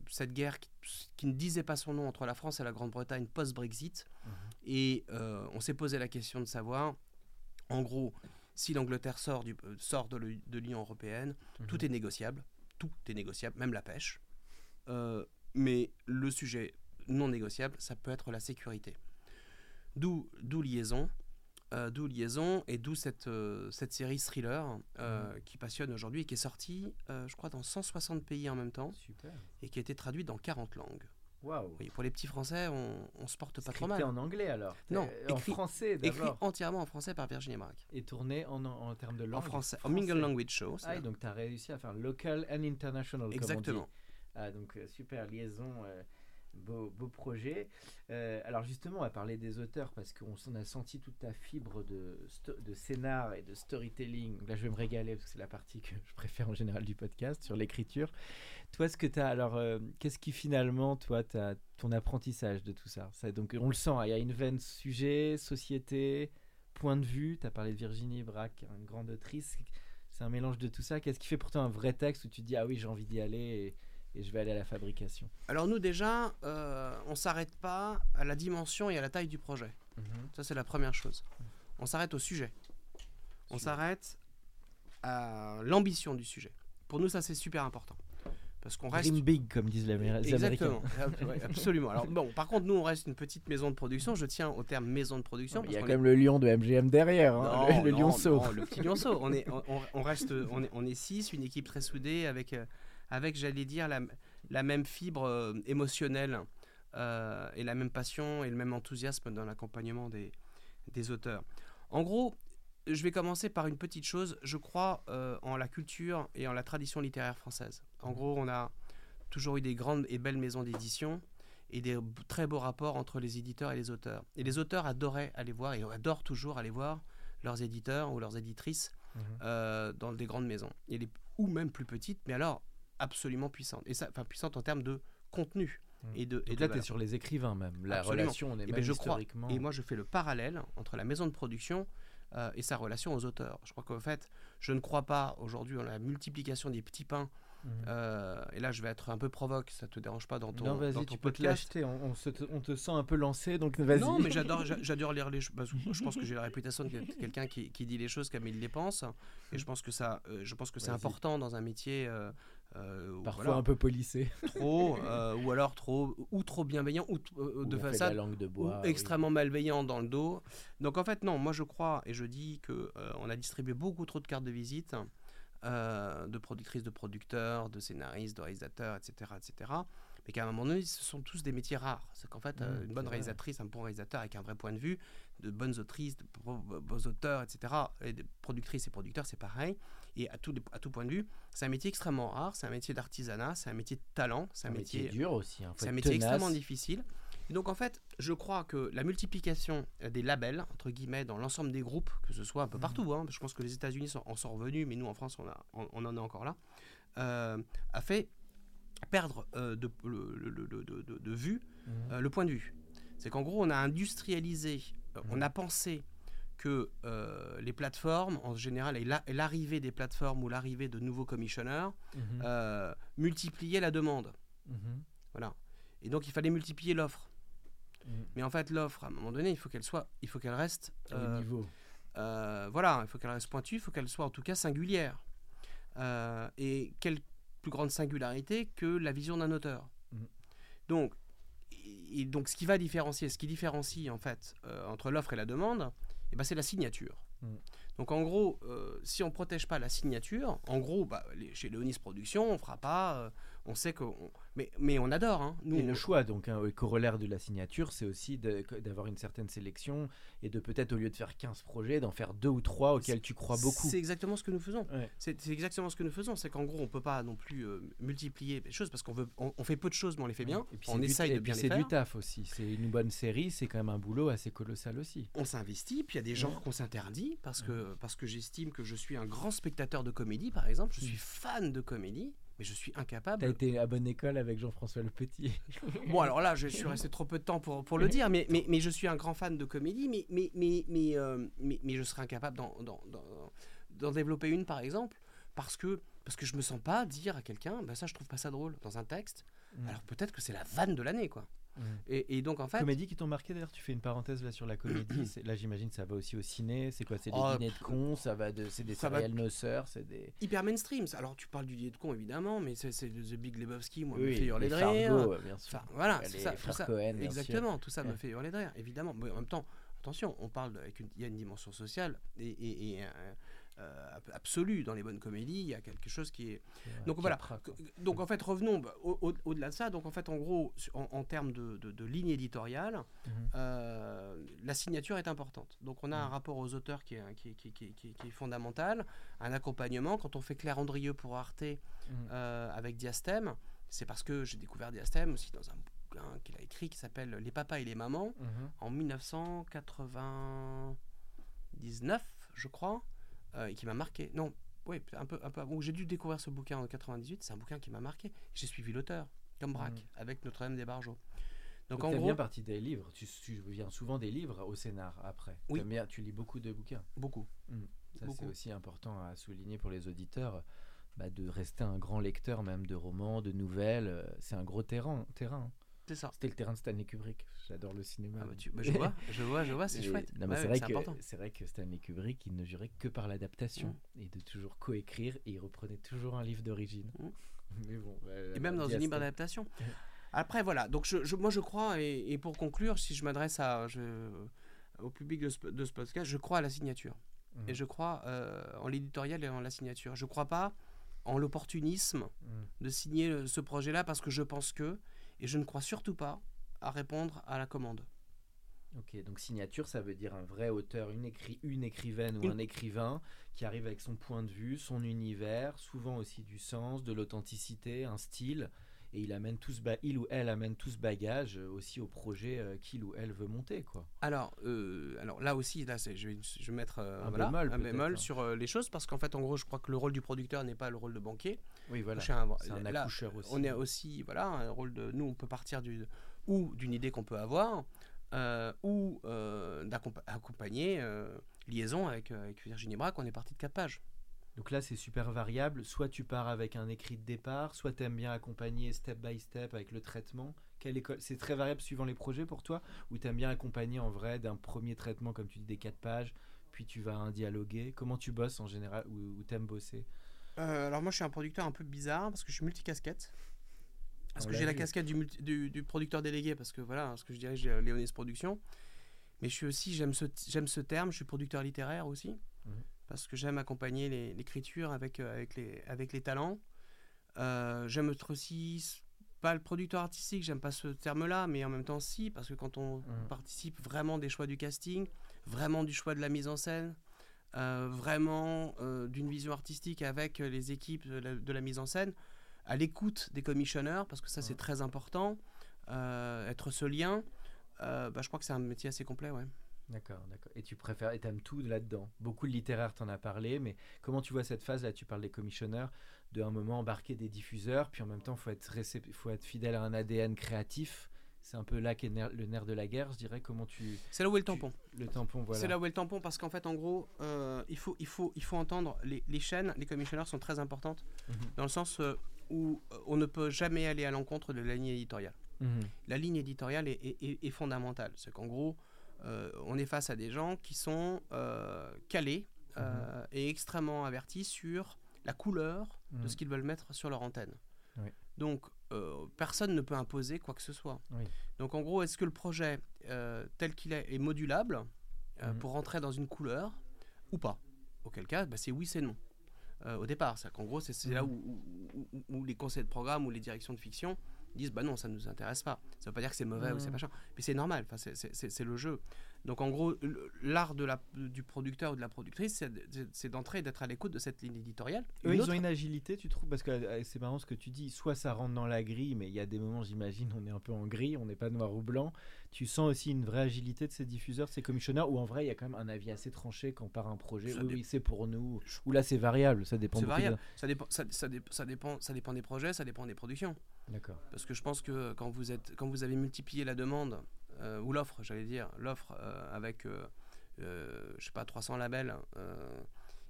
C: cette guerre qui, qui ne disait pas son nom entre la France et la Grande-Bretagne post-Brexit.
B: Mhm.
C: Et on s'est posé la question de savoir, en gros, si l'Angleterre sort, du, sort de l'Union européenne,
B: Mhm.
C: tout est négociable, tout est négociable, même la pêche. Mais le sujet non négociable, ça peut être la sécurité. D'où d'où liaison, euh, d'où liaison et d'où cette, euh, cette série thriller euh, qui passionne aujourd'hui et qui est sortie, je crois, dans 160 pays en même temps
B: Super.
C: et qui a été traduite dans 40 langues. Oui, pour les petits Français, on, on se porte pas trop mal.
B: en anglais alors
C: Non,
B: en
C: écrit-
B: français
C: Écrit
B: d'abord.
C: entièrement en français par Virginie Braque.
B: Et tourné en, en, termes de langue.
C: En français, en Mingle Language Show.
B: Ah, donc tu as réussi à faire local and international. comme on dit.
C: Exactement.
B: Ah, donc super liaison, beau, projet. Euh, alors justement, on va parler des auteurs parce qu'on s'en a senti toute ta fibre de, scénar et de storytelling. Là, je vais me régaler parce que c'est la partie que je préfère en général du podcast sur l'écriture. Toi, ce que tu as, alors, euh, qu'est-ce qui finalement, toi, as ton apprentissage de tout ça, Donc, on le sent, il y a une veine sujet, société, point de vue. Tu as parlé de Virginie Braque, une grande autrice. C'est un mélange de tout ça. Qu'est-ce qui fait pour toi un vrai texte où tu dis, ah oui, j'ai envie d'y aller et je vais aller à la fabrication
C: Alors nous déjà, euh, on s'arrête pas à la dimension et à la taille du projet. Ça c'est la première chose. On s'arrête au sujet. On s'arrête à l'ambition du sujet. Pour nous ça c'est super important. Parce qu'on reste...
B: Dream big, comme disent les Améri- les
C: Exactement,
B: Américains. (laughs)
C: Ab- ouais, absolument. Alors bon, par contre, nous, on reste une petite maison de production. Je tiens au terme maison de production.
B: Il y a quand même le lion de MGM derrière, hein,
C: Non,
B: le, le
C: non,
B: lionceau.
C: non, le petit lionceau. On est, on, (laughs) on- on reste, on est, on est six, une équipe très soudée avec, euh, avec j'allais dire, la, la même fibre euh, émotionnelle euh, et la même passion et le même enthousiasme dans l'accompagnement des, des auteurs. En gros, je vais commencer par une petite chose. Je crois euh, en la culture et en la tradition littéraire française. En gros, on a toujours eu des grandes et belles maisons d'édition et des très beaux rapports entre les éditeurs et les auteurs. Et les auteurs adoraient aller voir et adorent toujours aller voir leurs éditeurs ou leurs éditrices euh, dans des grandes maisons, et les, ou même plus petites, mais alors absolument puissantes. Et ça, enfin puissantes en termes de contenu
B: Mhm.
C: et de. et de
B: là, tu es sur les écrivains même. La
C: Absolument.
B: relation, on est
C: Eh
B: même
C: ben, je crois.
B: historiquement.
C: Et moi, je fais le parallèle entre la maison de production euh, et sa relation aux auteurs. Je crois qu'en fait, je ne crois pas aujourd'hui en la multiplication des petits pains.
B: Mhm.
C: euh, et là, je vais être un peu provoque, ça te dérange pas dans ton,
B: non,
C: dans
B: vas-y,
C: ton
B: tu peux te
C: podcast.
B: l'acheter. On, on se te, on te sent un peu lancé, donc vas-y.
C: Non, mais j'adore, j'a- (laughs) j'adore lire les choses. Je pense que j'ai la réputation d'être quelqu'un qui, qui dit les choses comme il les pense, et je pense que ça, euh, je pense que c'est important dans un métier. Euh,
B: Parfois
C: voilà,
B: un peu polissé.
C: trop, (laughs) euh, ou alors trop, ou trop bienveillant, ou euh, de façade,
B: la langue de
C: ou
B: bois. oui.
C: extrêmement malveillant dans le dos. Donc en fait, non, moi je crois et je dis que euh, on a distribué beaucoup trop de cartes de visite de productrices, de producteurs, de scénaristes, de réalisateurs, etc., etc. Mais qu'à un moment donné, ce sont tous des métiers rares. C'est qu'en fait,
B: Mmh,
C: une bonne
B: vrai.
C: réalisatrice, un bon réalisateur avec un vrai point de vue, de bonnes autrices, de bons auteurs, etc. Et des productrices et producteurs, c'est pareil. Et à tout, à tout point de vue, c'est un métier extrêmement rare. C'est un métier d'artisanat, c'est un métier de talent, c'est
B: un
C: un
B: métier
C: métier
B: dur aussi. hein,
C: c'est un métier
B: tenace.
C: extrêmement difficile. Et donc en fait, je crois que la multiplication euh, des labels, entre guillemets, dans l'ensemble des groupes, que ce soit un peu
B: Mhm.
C: partout, hein, je pense que les États-Unis en sont revenus, mais nous en France, on, a, on, on en est encore là, euh, a fait perdre euh, de, le- le- le- le- de, de- de vue euh, le point de vue. C'est qu'en gros, on a industrialisé, on a pensé que euh, les plateformes, en général, et la- et l'arrivée des plateformes ou l'arrivée de nouveaux commissionneurs,
B: Mhm.
C: euh, multipliait la demande.
B: Mhm.
C: Voilà. Et donc il fallait multiplier l'offre. Mais en fait, l'offre, à un moment donné, il faut qu'elle soit, il faut qu'elle reste. Euh,
B: niveau.
C: voilà, il faut qu'elle reste pointue, il faut qu'elle soit en tout cas singulière. Et quelle plus grande singularité que la vision d'un auteur.
B: Mhm.
C: Donc, et donc, ce qui va différencier, ce qui différencie en fait entre l'offre et la demande, eh ben, c'est la signature.
B: Mhm.
C: Donc, en gros, euh, si on ne protège pas la signature, en gros, bah, les- chez Léonis Productions, on fera pas. On sait que. Mais, mais on adore. Hein. Nous,
B: Et le
C: on-
B: choix, donc, un corollaire de la signature, c'est aussi d'avoir une certaine sélection et de peut-être, au lieu de faire 15 projets, d'en faire deux ou trois auxquels tu crois beaucoup.
C: C'est exactement ce que nous faisons.
B: Ouais.
C: C'est c'est exactement ce que nous faisons. C'est qu'en gros, on peut pas non plus euh, multiplier les choses parce qu'on veut, on, on fait peu de choses, mais on les fait bien.
B: Et puis
C: on
B: c'est du-
C: essaye
B: et
C: de
B: puis
C: bien les
B: c'est
C: faire.
B: du taf aussi. C'est une bonne série, c'est quand même un boulot assez colossal aussi.
C: On s'investit, puis il y a des genres qu'on s'interdit parce que, parce que j'estime que je suis un grand spectateur de comédie, par exemple. Je suis fan de comédie, mais je suis
B: T'as
C: incapable.
B: été à bonne école avec Jean-François Le Petit. (laughs)
C: Bon, alors là, je suis resté trop peu de temps pour, pour le dire, mais, mais, mais je suis un grand fan de comédie, mais, mais, mais, mais, euh, mais, mais je serais incapable d'en, d'en- d'en- d'en développer une, par exemple, parce que, parce que je me sens pas dire à quelqu'un, bah ça, je trouve pas ça drôle dans un texte.
B: Mm.
C: Alors peut-être que c'est la vanne de l'année, quoi.
B: Mm.
C: Et, et donc, en fait.
B: Comédie qui t'ont marqué d'ailleurs, tu fais une parenthèse là sur la comédie. (clears throat) C'est- là j'imagine ça va aussi au ciné. C'est quoi C'est des
C: Oh,
B: dîners de cons, ça va de, c'est des serial noceurs, c'est des.
C: hyper mainstream. Alors tu parles du dîner de con évidemment, mais c'est c'est The Big Lebowski, moi, me
B: Oui,
C: fait hurler de rire.
B: Fargo, bien sûr.
C: Enfin, voilà, c'est ça, tout ça.
B: Cohen, bien
C: Exactement, tout ça me
B: Ouais.
C: fait hurler de rire, évidemment. Mais en même temps, attention, on parle de- avec une, il y a une dimension sociale et, et- et, euh, euh, ab- absolue dans les bonnes comédies. Il y a quelque chose qui est.
B: Ouais,
C: Donc voilà. Donc en fait, revenons bah, au- au- au-delà de ça. Donc en fait, en gros, en, en termes de, de- de ligne éditoriale,
B: Mhm.
C: euh, la signature est importante. Donc on a un
B: Mhm.
C: rapport aux auteurs qui est, qui, qui qui est- qui fondamental, un accompagnement. Quand on fait Claire Andrieux pour Arte
B: Mhm.
C: euh, avec Diastème, c'est parce que j'ai découvert Diastème aussi dans un bouquin qu'il a écrit qui s'appelle Les papas et les mamans en 1999, je crois, euh, et qui m'a marqué. Non, oui, un peu, un peu avant. J'ai dû découvrir ce bouquin en 98. C'est un bouquin qui m'a marqué. J'ai suivi l'auteur, comme Braque,
B: Mhm.
C: avec Notre-Dame des Bargeaux. Donc,
B: Donc,
C: en gros,
B: bien partie des livres. Tu, tu viens souvent des livres au scénar après.
C: Oui.
B: Bien- tu lis beaucoup de bouquins.
C: beaucoup.
B: Ça, c'est aussi important à souligner pour les auditeurs, bah, de rester un grand lecteur même de romans, de nouvelles. euh, C'est un gros terrain. terrain.
C: C'est ça.
B: C'était le terrain de Stanley Kubrick. J'adore le cinéma.
C: Ah bah, tu- bah, je vois, je vois, je vois, c'est
B: Et-
C: chouette.
B: non, mais
C: Ouais,
B: c'est
C: ouais,
B: vrai, que-
C: important.
B: c'est vrai que Stanley Kubrick, il ne jurait que par l'adaptation
C: Mm.
B: et de toujours coécrire et il reprenait toujours un livre d'origine.
C: Mm. (laughs)
B: Mais bon, bah,
C: Et même dans une libre adaptation. Après, voilà. Donc, je, je- moi, je crois, et, et pour conclure, si je m'adresse à, je- au public de ce, de ce podcast, je crois à la signature.
B: Mhm.
C: Et je crois euh, en l'éditorial et en la signature. Je crois pas en l'opportunisme
B: Mm.
C: de signer le- ce projet-là parce que je pense que, et je ne crois surtout pas à répondre à la commande.
B: Ok, donc signature, ça veut dire un vrai auteur, une, écri- une écrivaine ou
C: Une-
B: un écrivain qui arrive avec son point de vue, son univers, souvent aussi du sens, de l'authenticité, un style, et il amène tout ce il ou elle amène tout ce bagage euh, aussi au projet euh, qu'il ou elle veut monter, quoi.
C: Alors, euh, alors là aussi, là, je, vais, je vais mettre euh,
B: Un
C: voilà,
B: bémol,
C: un
B: peut-être,
C: bémol
B: hein.
C: sur les choses parce qu'en fait, en gros, je crois que le rôle du producteur n'est pas le rôle de banquier.
B: Oui, voilà.
C: Je suis un-
B: C'est un
C: là,
B: accoucheur aussi.
C: On est aussi, voilà, un rôle de. Nous, on peut partir du, ou d'une idée qu'on peut avoir, euh, ou euh, d'accompagner euh, liaison avec, avec Virginie Braque. On est parti de 4 pages.
B: Donc là, c'est super variable. Soit tu pars avec un écrit de départ, soit tu aimes bien accompagner step by step avec le traitement. Quelle école C'est très variable suivant les projets pour toi Ou tu aimes bien accompagner en vrai d'un premier traitement, comme tu dis, des quatre pages, puis tu vas un dialoguer Comment tu bosses en général Ou, ou t'aimes bosser?
C: Euh, alors moi je suis un producteur un peu bizarre parce que je suis multicasquette. Parce
B: On
C: que j'ai la casquette du, multi- du, du producteur délégué parce que voilà, parce que je dirige euh, Léonis Productions. Mais je suis aussi, j'aime ce, j'aime ce terme, je suis producteur littéraire aussi.
B: Mhm.
C: Parce que j'aime accompagner l'écriture avec, euh, avec, les, avec les talents. Euh, j'aime être aussi, pas le producteur artistique, j'aime pas ce terme-là, mais en même temps si, parce que quand on
B: Mhm.
C: participe vraiment des choix du casting, vraiment du choix de la mise en scène, euh, vraiment euh, d'une vision artistique avec euh, les équipes de la, de la mise en scène, à l'écoute des commissionneurs, parce que ça c'est très important, euh, être ce lien, bah, je crois que c'est un métier assez complet. Ouais.
B: D'accord, d'accord. Et tu préfères, et t'aimes tout là-dedans? Beaucoup de littéraire, t'en as parlé, mais comment tu vois cette phase là? Tu parles des commissionneurs, de un moment embarquer des diffuseurs, puis en même temps, faut être faut être fidèle à un ADN créatif. C'est un peu là qu'est le nerf de la guerre, je dirais. Comment tu
C: C'est là où est le tampon.
B: le tampon, voilà.
C: C'est là où est le tampon parce qu'en fait, en gros, euh, il, faut, il, faut, il faut entendre les, les chaînes, les commissionneurs sont très importantes
B: Mhm.
C: dans le sens euh, où euh, on ne peut jamais aller à l'encontre de la ligne éditoriale.
B: Mhm.
C: La ligne éditoriale est, est- est- est fondamentale. C'est qu'en gros, euh, on est face à des gens qui sont euh, calés euh, et extrêmement avertis sur la couleur de
B: Mhm.
C: ce qu'ils veulent mettre sur leur antenne.
B: Oui.
C: Donc, euh, personne ne peut imposer quoi que ce soit.
B: Oui.
C: Donc, en gros, est-ce que le projet euh, tel qu'il est est modulable euh,
B: Mhm.
C: pour rentrer dans une couleur ou pas? Auquel cas, bah, c'est oui, c'est non. Au départ, c'est qu'en gros, c'est là
B: Mhm.
C: où, où- où- où les conseils de programme ou les directions de fiction disent bah non, ça ne nous intéresse pas. Ça veut pas dire que c'est mauvais ou c'est
B: Mhm.
C: machin, mais c'est normal. Enfin, c'est- le jeu. Donc en gros, l'art de la, du producteur ou de la productrice, c'est de- d'entrer et d'être à l'écoute de cette ligne éditoriale.
B: Eux, ils ont une agilité, tu trouves? Parce que euh, c'est marrant ce que tu dis. Soit ça rentre dans la grille, mais il y a des moments, j'imagine, on est un peu en gris, on n'est pas noir ou blanc. Tu sens aussi une vraie agilité de ces diffuseurs, de ces commissionneurs, où en vrai, il y a quand même un avis assez tranché quand part un projet.
C: Ça
B: oui,
C: dé-
B: oui, c'est pour nous. Ou là, c'est variable, ça dépend
C: C'est variable. Ça dépend, ça, ça dé- ça dépend, ça dépend des projets, ça dépend des productions.
B: D'accord.
C: Parce que je pense que quand vous, êtes, quand vous avez multiplié la demande, euh, ou l'offre, j'allais dire, l'offre euh, avec, euh, je sais pas, 300 labels,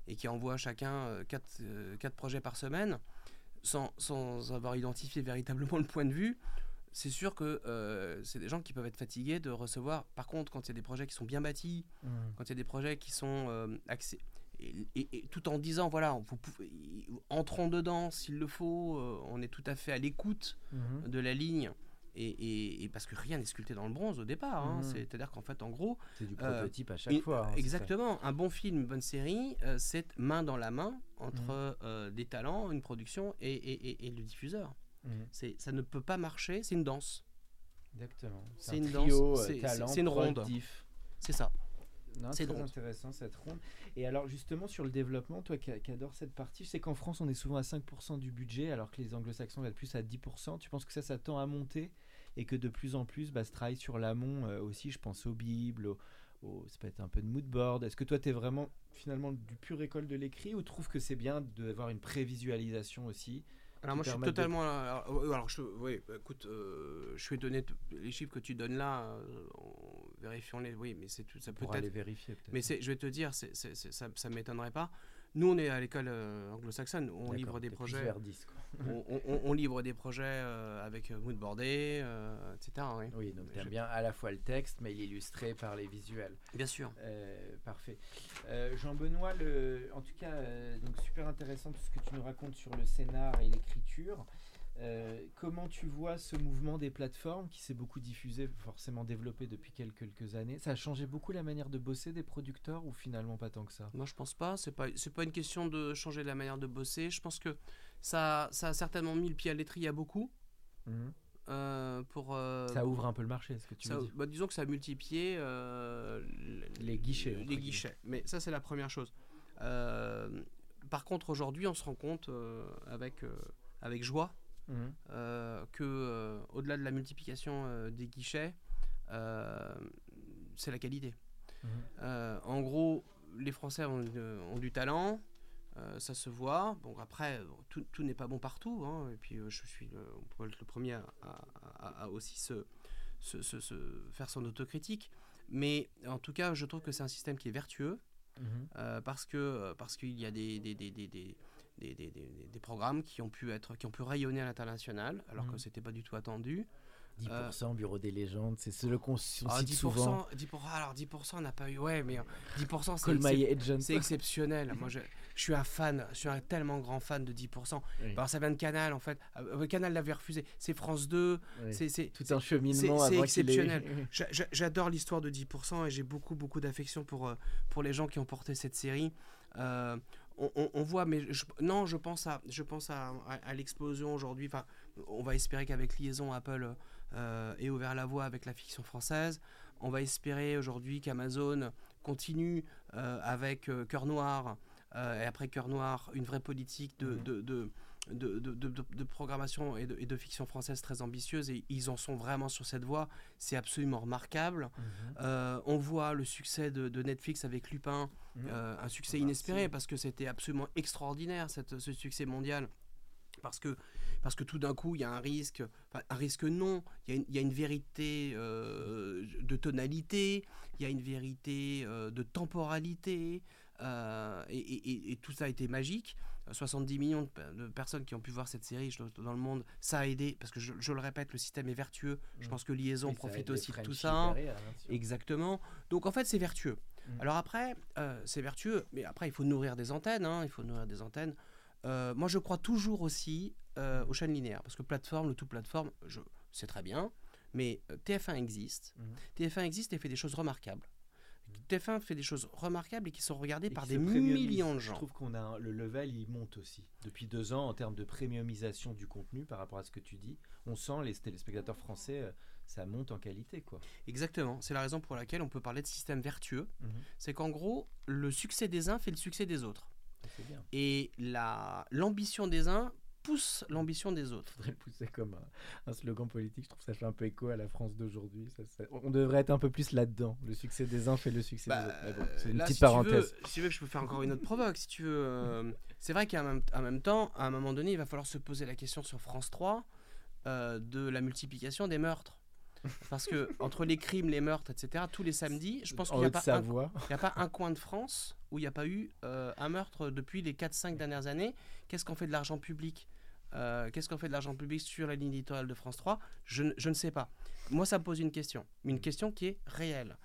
C: et qui envoie chacun 4, projets par semaine, sans, sans avoir identifié véritablement (laughs) le point de vue, c'est sûr que euh, c'est des gens qui peuvent être fatigués de recevoir. Par contre, quand il y a des projets qui sont bien bâtis,
B: Mhm.
C: quand il y a des projets qui sont euh, axés, et, et- et tout en disant, voilà, vous pouvez, entrons dedans s'il le faut, euh, on est tout à fait à l'écoute
B: Mhm.
C: de la ligne. Et, parce que rien n'est sculpté dans le bronze au départ. hein.
B: Mhm.
C: C'est-à-dire qu'en fait, en gros,
B: C'est du
C: Euh,
B: prototype à chaque fois. hein,
C: exactement, un bon film, une bonne série, euh, c'est main dans la main entre
B: Mhm.
C: euh, des talents, une production et, le diffuseur. Ça ne peut pas marcher, c'est une danse.
B: Exactement.
C: C'est
B: un
C: une
B: trio,
C: danse,
B: euh,
C: c'est- une ronde. C'est ça. C'est
B: très
C: drôle.
B: intéressant cette ronde. Et alors justement sur le développement, toi qui, qui adore cette partie, je sais qu'en France on est souvent à 5% du budget alors que les anglo-saxons vont être plus à 10%. Tu penses que ça, ça tend à monter et que de plus en plus, bah, ce travail sur l'amont euh, aussi, je pense aux bibles, au, au- ça peut être un peu de mood board. Est-ce que toi tu es vraiment finalement du pur école de l'écrit ou trouves que c'est bien d'avoir une prévisualisation aussi
C: Alors moi je suis
B: de-
C: totalement... Alors, euh, alors, je, oui, bah, écoute, euh, je suis étonné, de- les chiffres que tu donnes là, euh, on- vérifions-les, oui, mais c'est tout, ça peut être...
B: aller vérifier peut-être
C: Mais je vais te dire, c'est- c'est- ça ne m'étonnerait pas. Nous, on est à l'école euh, anglo-saxonne, on livre des projets...
B: vers 10, quoi. (laughs)
C: on, livre des projets euh, avec euh, moodboardé, euh, etc. oui.
B: Oui, donc tu bien à la fois le texte mais il est illustré par les visuels.
C: Bien sûr.
B: Euh, parfait. Euh, Jean-Benoît, en tout cas, euh, donc super intéressant tout ce que tu nous racontes sur le scénar et l'écriture. Euh, comment tu vois ce mouvement des plateformes qui s'est beaucoup diffusé, forcément développé depuis quelques, quelques années? Ça a changé beaucoup la manière de bosser des producteurs ou finalement pas tant que ça?
C: Moi, je pense pas. C'est pas, c'est pas une question de changer la manière de bosser. Je pense que ça, ça a certainement mis le pied à l'étrier à beaucoup. euh, pour, euh,
B: Ça ouvre un peu le marché, ce que tu
C: ça-
B: veux dire.
C: bah, disons que ça a multiplié
B: Les guichets,
C: Les guichets. Mais ça, c'est la première chose. Par contre, aujourd'hui, on se rend compte avec, avec joie
B: Mhm.
C: euh, que euh, au-delà de la multiplication euh, des guichets, euh, c'est la qualité.
B: Mhm.
C: En gros, les Français ont, ont du talent, euh, ça se voit. Bon, après, tout, tout n'est pas bon partout. hein, et puis, euh, je suis, le, on pourrait être le premier à, à- à- à aussi se, se- se- se faire son autocritique. Mais en tout cas, je trouve que c'est un système qui est vertueux
B: Mhm.
C: euh, parce que parce qu'il y a des des, des, des, des, des- des- programmes qui ont pu être qui ont pu rayonner à l'international alors
B: Mhm.
C: que c'était pas du tout attendu.
B: 10% Bureau des légendes, c'est ce qu'on
C: Ah,
B: cite
C: 10%,
B: souvent.
C: 10%, alors 10% on n'a pas eu ouais mais euh, 10% c'est
B: Colmaille
C: c'est- c'est (laughs) exceptionnel. Moi je, je suis un fan, je suis un tellement grand fan de 10%.
B: Oui.
C: Alors ça vient de Canal en fait. Euh, Canal l'avait refusé. C'est France 2.
B: Oui.
C: C'est
B: Tout un cheminement
C: c'est exceptionnel. (laughs) J'a- j'a- J'adore l'histoire de 10% et j'ai beaucoup, beaucoup d'affection pour, euh, pour les gens qui ont porté cette série. On, on- on voit, mais je- non, je pense à, je pense à, à- à l'explosion aujourd'hui. Enfin, on va espérer qu'avec Liaison, Apple euh, ait ouvert la voie avec la fiction française. On va espérer aujourd'hui qu'Amazon continue euh, avec euh, Cœur Noir euh, et après Cœur Noir, une vraie politique de,
B: Mhm.
C: de, de, de, de- de- programmation et de, et de fiction française très ambitieuse et ils en sont vraiment sur cette voie. C'est absolument remarquable.
B: Mhm.
C: Euh, on voit le succès de, de Netflix avec Lupin,
B: Mhm.
C: euh, un succès
B: Bah,
C: inespéré parce que c'était absolument extraordinaire cette, ce succès mondial. Parce que, parce que tout d'un coup, il y a un risque, enfin, un risque non, il y a une, il y a une vérité euh, de tonalité, il y a une vérité de temporalité, et, et- et tout ça a été magique. 70 millions de, pe- de personnes qui ont pu voir cette série dans le monde, ça a aidé, parce que je, je le répète, le système est vertueux. Je
B: Mm.
C: pense que Liaison
B: Oui,
C: profite aussi de tout ça.
B: derrière, hein.
C: Exactement. Donc en fait, c'est vertueux.
B: Mm.
C: Alors après, euh, c'est vertueux, mais après, il faut nourrir des antennes. hein, il faut nourrir des antennes. Euh, moi, je crois toujours aussi euh, aux chaînes linéaires, parce que plateforme, le tout plateforme, je, c'est très bien, mais euh, TF1 existe.
B: Mhm.
C: TF1 existe et fait des choses remarquables. TF1 fait des choses remarquables et qui sont regardées
B: Et
C: par des millions de
B: Je
C: gens.
B: trouve qu'on a un- le level, il monte aussi. Depuis deux ans, en termes de premiumisation du contenu par rapport à ce que tu dis, on sent les téléspectateurs français, euh, ça monte en qualité, quoi.
C: Exactement. C'est la raison pour laquelle on peut parler de système vertueux.
B: Mhm.
C: C'est qu'en gros, le succès des uns fait le succès des autres.
B: Bien.
C: Et la- l'ambition des uns pousse l'ambition des autres.
B: faudrait pousser comme un, un slogan politique. Je trouve que ça fait un peu écho à la France d'aujourd'hui. On devrait être un peu plus là-dedans. Le succès des uns fait le succès
C: Bah,
B: des autres. Mais bon, c'est une
C: là,
B: petite
C: si tu veux-
B: parenthèse.
C: si tu veux je peux faire encore une autre provoque, si tu veux. euh, c'est vrai qu'à même, même temps, à un moment donné, il va falloir se poser la question sur France 3 euh, de la multiplication des meurtres. Parce que (laughs) entre les crimes, les meurtres, etc., tous les samedis, je pense qu'il n'y a, pas un- y a pas un coin de France où il n'y a pas eu euh, un meurtre depuis les 4-5 dernières années. Qu'est-ce qu'on fait de l'argent public? Euh, Qu'est-ce qu'on fait de l'argent public sur la ligne éditoriale de France 3 je, ne- sais pas. Moi, ça me pose une question. Une question qui est réelle.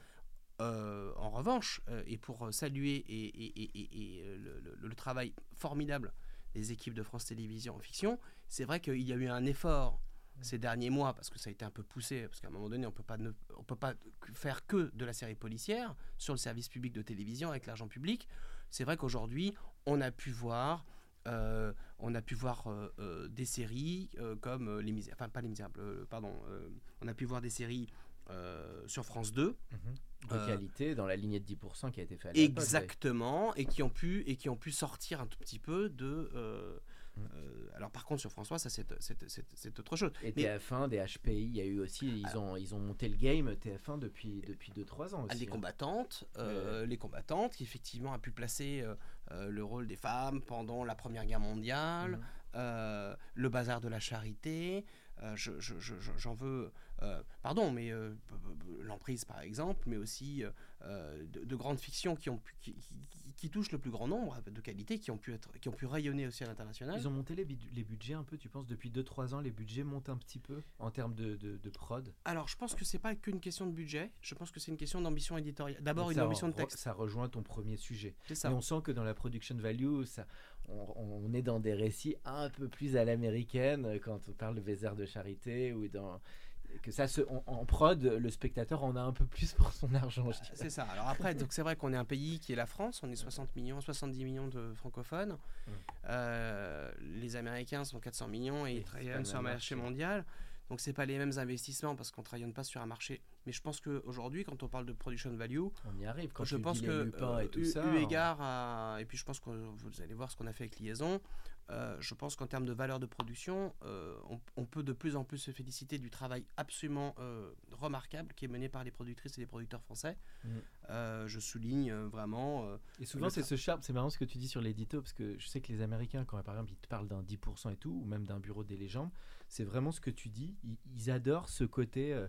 C: Euh, en revanche, euh, et pour saluer et, le, le- travail formidable des équipes de France Télévisions en fiction, c'est vrai qu'il y a eu un effort ces derniers mois, parce que ça a été un peu poussé, parce qu'à un moment donné, on ne- peut pas faire que de la série policière sur le service public de télévision avec l'argent public. C'est vrai qu'aujourd'hui, on a pu voir, on a pu voir des séries comme les Misérables, enfin pas les Misérables, pardon, on a pu voir des séries sur France 2,
B: De
C: Euh,
B: qualité, dans la lignée de 10% qui a été faite
C: Exactement, et qui ont pu et qui ont pu sortir un tout petit peu de. euh. Euh, alors par contre sur François, ça c'est autre chose.
B: Et
C: Mais-
B: TF1, des HPI, il y a eu aussi, ils ont, ils ont monté le game TF1 depuis, depuis 2-3 ans
C: Ah,
B: aussi.
C: les
B: hein.
C: combattantes, euh, les combattantes qui effectivement a pu placer euh, le rôle des femmes pendant la Première Guerre mondiale,
B: Mhm.
C: le bazar de la charité. Euh, je- je- je- je- J'en veux, euh, pardon, mais euh, l'emprise par exemple, mais aussi de, de grandes fictions qui, ont pu- qui, qui- qui touchent le plus grand nombre de qualités, qui ont pu être, qui ont pu rayonner aussi à l'international.
B: Ils ont monté les, les budgets un peu, tu penses, depuis 2-3 ans, les budgets montent un petit peu en termes de, de, de prod?
C: Alors, je pense que c'est pas qu'une question de budget. Je pense que c'est une question d'ambition éditoriale. D'abord, une ambition de texte.
B: Ça rejoint ton premier sujet.
C: C'est ça.
B: Et on sent que dans la production value, ça, on, on est dans des récits un peu plus à l'américaine quand on parle de Vézère de charité ou dans que ça se, en, en prod, le spectateur en a un peu plus pour son argent. dirais.
C: C'est ça. Alors après, donc c'est vrai qu'on est un pays qui est la France. On est 60 millions, 70 millions de francophones.
B: Mm.
C: Euh, les Américains sont 400 millions et
B: Et
C: ils travaillent
B: le
C: sur un marché
B: marché.
C: mondial. Donc c'est pas les mêmes investissements parce qu'on travaille pas sur un marché. Mais je pense qu'aujourd'hui, quand on parle de production value,
B: On y arrive quand
C: je pense que euh,
B: et tout
C: eu,
B: ça.
C: eu
B: on-
C: égard à et puis je pense que vous allez voir ce qu'on a fait avec Liaison. Euh, je pense qu'en termes de valeur de production, euh, on, on peut de plus en plus se féliciter du travail absolument euh, remarquable qui est mené par les productrices et les producteurs français.
B: Mm.
C: Je souligne vraiment.
B: Et souvent, c'est ce charme. C'est marrant ce que tu dis sur l'édito, parce que je sais que les Américains, quand par exemple ils te parlent d'un 10% et tout, ou même d'un bureau des légendes, c'est vraiment ce que tu dis. Ils, ils adorent ce côté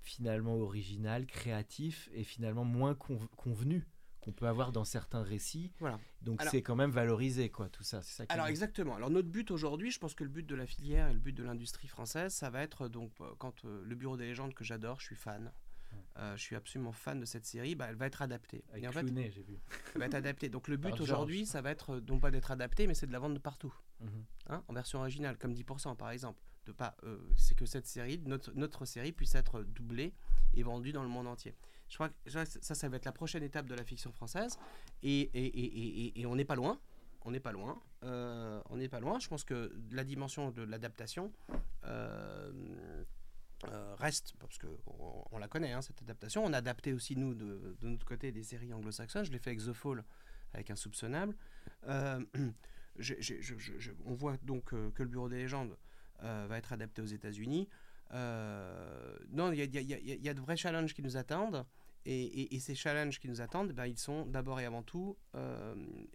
B: finalement original, créatif et finalement moins conv- convenu qu'on peut avoir dans certains récits.
C: Voilà.
B: Donc c'est quand même valorisé, quoi, tout ça. C'est ça
C: Alors exactement. Alors notre but aujourd'hui, je pense que le but de la filière et le but de l'industrie française, ça va être donc euh, quand euh, le Bureau des légendes que j'adore, je suis fan. euh, je suis absolument fan de cette série, bah, elle va être adaptée.
B: Avec
C: Et en fait,
B: j'ai vu.
C: elle va être adaptée. Donc le (laughs) but aujourd'hui, ça va être non pas d'être adapté, mais c'est de la vendre de partout.
B: Mhm.
C: hein, en version originale, comme 10% par exemple. De pas, euh, c'est que cette série, notre, notre série, puisse être doublée et vendue dans le monde entier. Je crois que ça, ça, va être la prochaine étape de la fiction française, et, on n'est pas loin. On n'est pas loin. Euh, on n'est pas loin. Je pense que la dimension de l'adaptation euh, euh, reste, parce que on, on la connaît, hein, cette adaptation. On a adapté aussi, nous, de, notre côté, des séries anglo-saxonnes. Je l'ai fait avec The Fall, avec Insoupçonnable. (clears throat) Je- on voit donc que le Bureau des légendes va être adapté aux États-Unis. Non, il y a, y y y de vrais challenges qui nous attendent. Et, et- et ces challenges qui nous attendent, ben, ils sont d'abord et avant tout euh,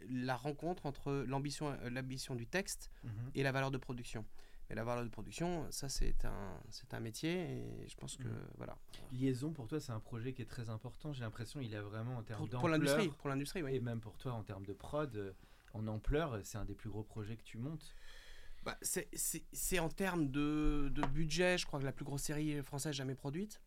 C: la rencontre entre l'ambition, l'ambition du texte
B: Mhm.
C: et la valeur de production. Mais la valeur de production, ça c'est un, c'est un métier et je pense que
B: Mhm.
C: voilà.
B: Liaison, pour toi, c'est un projet qui est très important. J'ai l'impression il a vraiment en termes
C: Pour,
B: d'ampleur.
C: pour l'industrie, pour l'industrie, oui.
B: Et même pour toi, en termes de prod, euh, en ampleur, c'est un des plus gros projets que tu montes.
C: Bah, c'est- en termes de, de budget, je crois que la plus grosse série française jamais produite.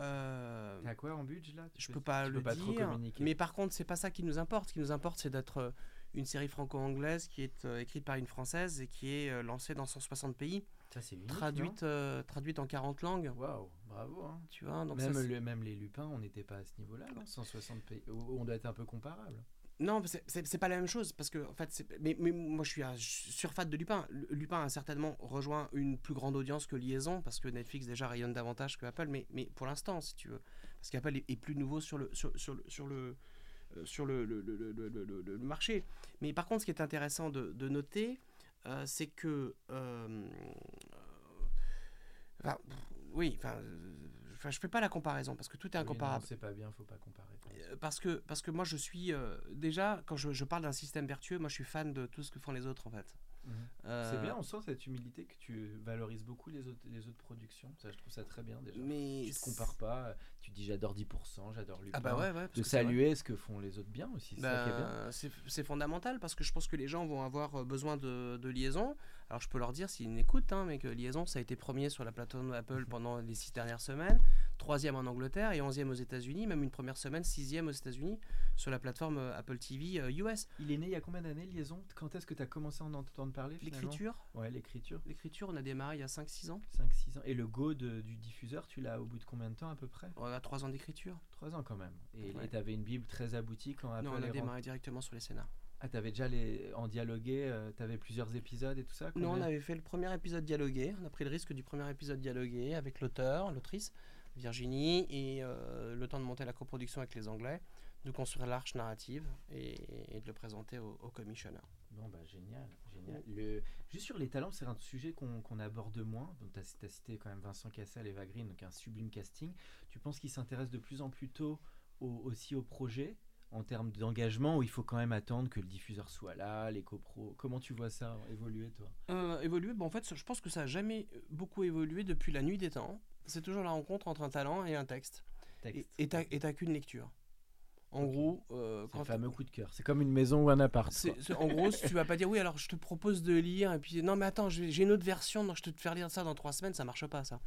C: Euh,
B: T'as quoi en budget là?
C: Je peux pas le
B: peux pas trop
C: dire,
B: communiquer.
C: mais par contre, c'est pas ça qui nous importe. Ce qui nous importe, c'est d'être euh, une série franco-anglaise qui est euh, écrite par une française et qui est euh, lancée dans 160 pays,
B: Ça, c'est
C: traduite, traduite en 40 langues.
B: Waouh, bravo. hein.
C: Tu vois, donc
B: même,
C: ça, c'est-
B: le- même les lupins, on n'était pas à ce niveau-là, non? 160 pays. On doit être un peu comparable.
C: Non, c'est- pas la même chose parce que en fait, mais, moi je suis un de Lupin. Lu- Lupin a certainement rejoint une plus grande audience que Liaison parce que Netflix déjà rayonne davantage que Apple, mais, pour l'instant, si tu veux, parce qu'Apple est, plus nouveau sur le sur, le sur le euh, sur le, le- le- marché. Mais par contre, ce qui est intéressant de, noter, euh, c'est que euh, enfin, oui, enfin, enfin, je fais pas la comparaison parce que tout est incomparable.
B: C'est pas bien, faut pas comparer.
C: Euh, parce que, parce que moi je suis euh, déjà quand je, je parle d'un système vertueux moi je suis fan de tout ce que font les autres en fait
B: Mhm.
C: Euh,
B: C'est bien, on sent cette humilité que tu valorises beaucoup les autres, les autres productions. Ça, je trouve ça très bien déjà.
C: mais
B: Tu te compares pas, tu dis j'adore 10%, j'adore Lupin.
C: ah bah ouais, ouais
B: de saluer ce que font les autres bien aussi.
C: Ben, c'est fondamental parce que je pense que les gens vont avoir besoin de, de liaison. Alors je peux leur dire s'ils m'écoutent, hein, mais que liaison ça a été premier sur la plateforme. Apple pendant les six dernières semaines, troisième en Angleterre et onzième aux États-Unis, même une première semaine sixième aux États-Unis sur la plateforme euh, Apple TV euh, US.
B: Il est né il y a combien d'années, Liaison? Quand est-ce que tu as commencé à en entendre parler
C: L'écriture,
B: Ouais, l'écriture.
C: l'écriture, on a démarré il y a 5-6 ans.
B: 5-6 ans. Et le go de- du diffuseur, tu l'as au bout de combien de temps à peu près?
C: On a 3 ans d'écriture.
B: 3 ans quand même. Et
C: Ouais.
B: tu avais une Bible très aboutie quand Apple
C: Non, on a démarré directement sur les scénars.
B: Ah, t'avais déjà les... en dialogué, euh, t'avais plusieurs épisodes et tout ça
C: Non, on avait fait le premier épisode dialogué. On a pris le risque du premier épisode dialogué avec l'auteur, l'autrice, Virginie, et euh, le temps de monter la coproduction avec les Anglais, de construire l'arche narrative et, et de le présenter au, au commissioner.
B: Bon, bah génial. génial. Le... Juste sur les talents, c'est un sujet qu'on aborde moins. Donc, tu as, cité quand même Vincent Cassel et Eva Green, donc un sublime casting. Tu penses qu'ils s'intéressent de plus en plus tôt au- aussi au projet en termes d'engagement ou il faut quand même attendre que le diffuseur soit là, les copros? Comment tu vois ça évoluer, toi?
C: Euh, évoluer, bon, en fait, je pense que ça a jamais beaucoup évolué depuis la nuit des temps. C'est toujours la rencontre entre un talent et un texte. Et-
B: Texte.
C: Et t'as qu'une lecture. En gros, euh,
B: C'est le
C: quand
B: fameux coup de cœur. C'est comme une maison ou un appart.
C: En gros, tu vas pas dire oui, alors je te propose de lire, et puis non, mais attends, j'ai une autre version, donc je te te faire lire ça dans trois semaines, ça marche pas ça.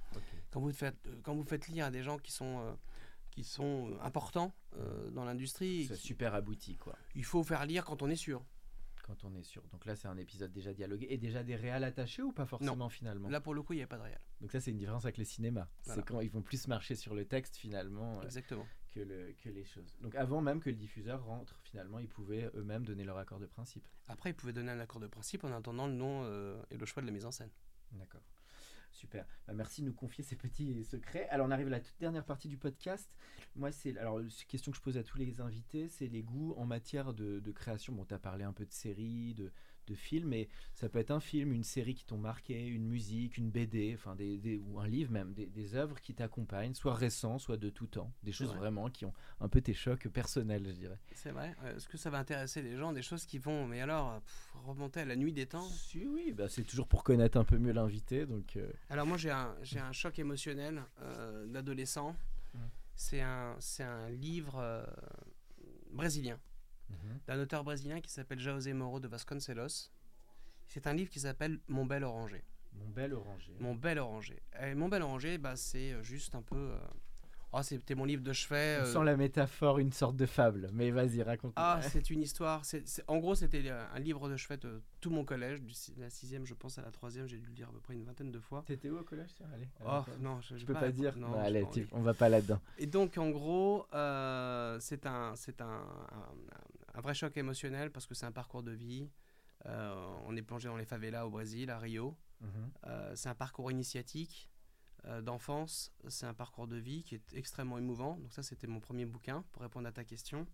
C: Quand vous faites, euh, quand vous faites lire à des gens qui sont, euh, qui sont euh, importants euh, dans l'industrie,
B: C'est super abouti, quoi.
C: il faut faire lire quand on est sûr.
B: Quand on est sûr. Donc là, c'est un épisode déjà dialogué. Et déjà des réals attachés ou pas forcément finalement?
C: Là, pour le coup, il n'y a pas de réel.
B: Donc ça, c'est une différence avec les cinémas.
C: Voilà.
B: C'est quand ils vont plus marcher sur le texte finalement euh,
C: Exactement.
B: que, le, que les choses. Donc avant même que le diffuseur rentre, finalement, ils pouvaient eux-mêmes donner leur accord de principe.
C: Après, ils pouvaient donner un accord de principe en attendant le nom euh, et le choix de la mise en scène.
B: D'accord. Super. Bah, merci de nous confier ces petits secrets. Alors on arrive à la toute dernière partie du podcast. Moi, c'est alors question que je pose à tous les invités, c'est les goûts en matière de, de création. Bon, tu as parlé un peu de séries, de, de films, mais ça peut être un film, une série qui t'ont marqué, une musique, une BD, enfin des, des- ou un livre même, des, des œuvres qui t'accompagnent, soit récents, soit de tout temps, des choses
C: vrai.
B: vraiment qui ont un peu tes chocs personnels, je dirais.
C: C'est vrai. Euh, Est-ce que ça va intéresser les gens Des choses qui vont, mais alors, euh, pff, remonter à la nuit des temps?
B: Si oui, bah, c'est toujours pour connaître un peu mieux l'invité, donc. euh,
C: Alors moi j'ai un, un choc émotionnel euh, d'adolescent.
B: Mm.
C: C'est un, un livre euh, brésilien, d'un auteur brésilien qui s'appelle José Moro de Vasconcelos. C'est un livre qui s'appelle Mon bel oranger.
B: Mon bel oranger.
C: Mon bel oranger. Et Mon bel oranger, bah, c'est juste un peu... euh, Oh, c'était mon livre de chevet. Euh,
B: sent la métaphore, une sorte de fable, mais vas-y, raconte.
C: Ah, c'est une histoire. En gros, c'était euh, un livre de chevet de tout mon collège, du, de la sixième, je pense, à la troisième. J'ai dû le lire à peu près une vingtaine de fois.
B: T'étais où au collège tiens, Allez.
C: Oh, non, je,
B: Je
C: j'ai
B: peux pas, dire.
C: Non,
B: Bah, allez, tu- on va pas là-dedans.
C: Et donc, en gros, euh, c'est un, c'est un, un, un vrai choc émotionnel parce que c'est un parcours de vie. Euh, on est plongé dans les favelas au Brésil, à Rio.
B: Mhm.
C: Euh, c'est un parcours initiatique euh, d'enfance. C'est un parcours de vie qui est extrêmement émouvant. Donc ça, c'était mon premier bouquin pour répondre à ta question.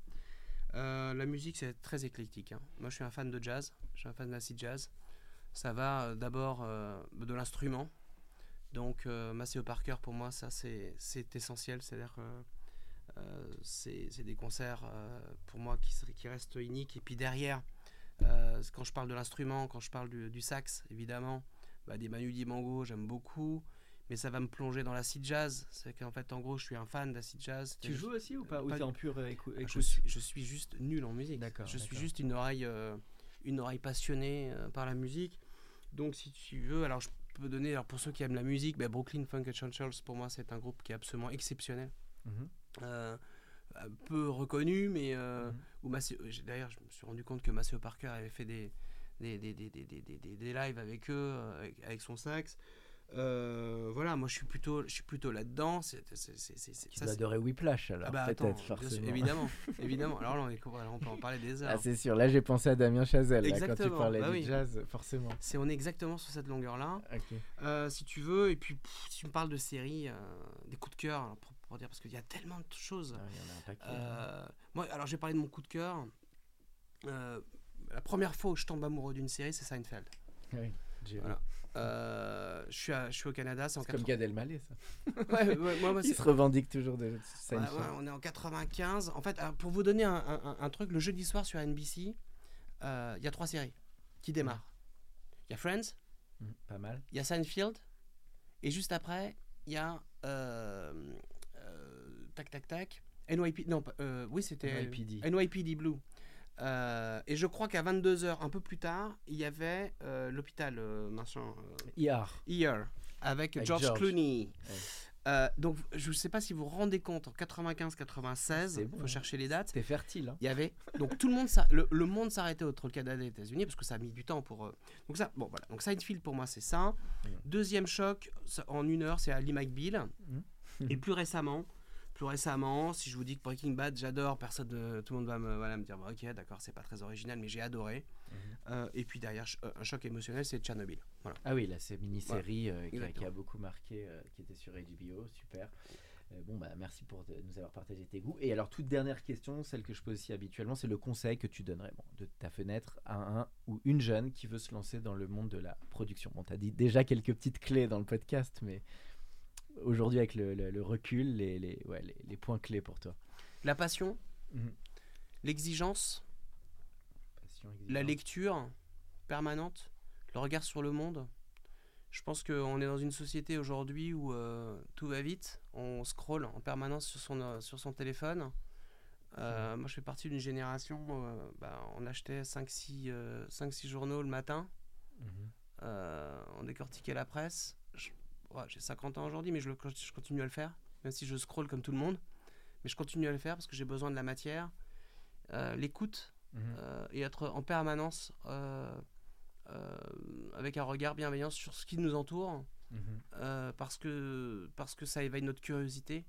C: La musique, c'est très éclectique. hein. Moi, je suis un fan de jazz. Je suis un fan d'acid jazz. Ça va d'abord de l'instrument. Donc, Maceo Parker, pour moi, ça, c'est essentiel. C'est-à-dire que c'est c'est des concerts, euh, pour moi, qui, qui restent uniques. Et puis derrière, euh, quand je parle de l'instrument, quand je parle du, du sax, évidemment, bah, des Manu Dibango, j'aime beaucoup. Mais ça va me plonger dans l'acid jazz. C'est qu'en fait, en gros, je suis un fan d'acid jazz.
B: Tu joues aussi ou pas Ou t'es en pure euh, écou-
C: je
B: écoute?
C: suis, je suis juste nul en musique.
B: D'accord,
C: Je suis juste une oreille, euh, une oreille passionnée euh, par la musique. Donc, si tu veux, alors je peux donner, alors pour ceux qui aiment la musique, bah, Brooklyn Funk Essentials, pour moi, c'est un groupe qui est absolument exceptionnel. Euh, un peu reconnu, mais euh, Maceo- j'ai- d'ailleurs, je me suis rendu compte que Maceo Parker avait fait des, des, des, des, des, des, des- des- des lives avec eux, euh, avec, avec son sax. Euh, voilà, moi je suis plutôt, je suis plutôt là-dedans.
B: Tu adorer Whiplash alors
C: Ah bah
B: peut-être forcément.
C: évidemment, (laughs) évidemment. Alors là, on, est, voilà, on peut en parler des heures.
B: Ah c'est sûr, là j'ai pensé à Damien Chazelle là, quand tu parlais
C: bah
B: du
C: oui.
B: jazz, forcément.
C: c'est, on est exactement sur cette longueur-là. Euh, si tu veux, et puis pff, si tu me parles de séries, euh, des coups de cœur, alors, pour, dire, parce qu'il y a tellement de choses.
B: Ah, il y en a un paquet.
C: Euh, moi, alors j'ai parlé de mon coup de cœur. Euh, la première fois où je tombe amoureux d'une série, c'est Seinfeld.
B: Oui.
C: Voilà. Euh, je, suis à- je suis au Canada, c'est en
B: C'est comme
C: 80
B: Gad Elmaleh ça.
C: Ouais, ouais, moi, moi,
B: Il se revendique toujours de Seinfeld.
C: ouais, on est en 95. En fait, pour vous donner un, un- un- un truc, le jeudi soir sur NBC, il y a trois séries qui démarrent. Il y a Friends,
B: Mhm, Pas mal.
C: il y a Seinfeld, et juste après, il y a euh, tac tac tac NYPD. Non, euh, oui c'était
B: NYPD.
C: NYPD Blue. Euh, et je crois qu'à 22h, un peu plus tard, il y avait euh, l'hôpital euh, machin, euh,
B: IR.
C: Here avec,
B: Avec
C: George,
B: George.
C: Clooney.
B: Ouais.
C: Euh, donc je ne sais pas si vous vous rendez compte, en 95-96,
B: C'est
C: il
B: bon,
C: faut
B: hein.
C: chercher les dates.
B: C'était fertile. Hein.
C: Il y avait donc tout le monde, le, le monde s'arrêtait entre le Canada et les États-Unis parce que ça a mis du temps pour. euh, donc ça, bon voilà. Donc Seinfeld pour moi c'est ça. Deuxième choc ça- en une heure c'est Ali McBeal.
B: Mhm.
C: Et plus récemment, plus récemment, si je vous dis que Breaking Bad j'adore, personne, de- tout le monde va me, voilà, me dire bah, ok d'accord c'est pas très original mais j'ai adoré.
B: Mhm.
C: Euh, et puis derrière euh, un choc émotionnel c'est Tchernobyl. Voilà.
B: Ah oui, là c'est mini-série euh, qui, a, qui a
C: exactement.
B: beaucoup marqué, euh, qui était sur HBO, super. Euh, bon bah merci pour de- nous avoir partagé tes goûts. Et alors toute dernière question, celle que je pose aussi habituellement, c'est le conseil que tu donnerais bon, de ta fenêtre à un ou une jeune qui veut se lancer dans le monde de la production. Bon, tu as dit déjà quelques petites clés dans le podcast, mais aujourd'hui avec le, le- le recul, les, les, ouais, les, les points clés pour toi.
C: La passion,
B: Mhm.
C: l'exigence,
B: Passion,
C: la lecture permanente, le regard sur le monde. Je pense qu'on est dans une société aujourd'hui où euh, tout va vite. On scrolle en permanence sur son, euh, sur son téléphone. Euh, moi, je fais partie d'une génération, euh, bah, on achetait 5-6 journaux le matin.
B: Mhm.
C: Euh, on décortiquait la presse. Je- ouais, J'ai 50 ans aujourd'hui, mais je, le- je continue à le faire, même si je scrolle comme tout le monde. Mais je continue à le faire parce que j'ai besoin de la matière. Euh, L'écoute,
B: Mhm.
C: euh, et être en permanence euh, avec un regard bienveillant sur ce qui nous entoure
B: Mhm.
C: parce, que, parce que ça éveille notre curiosité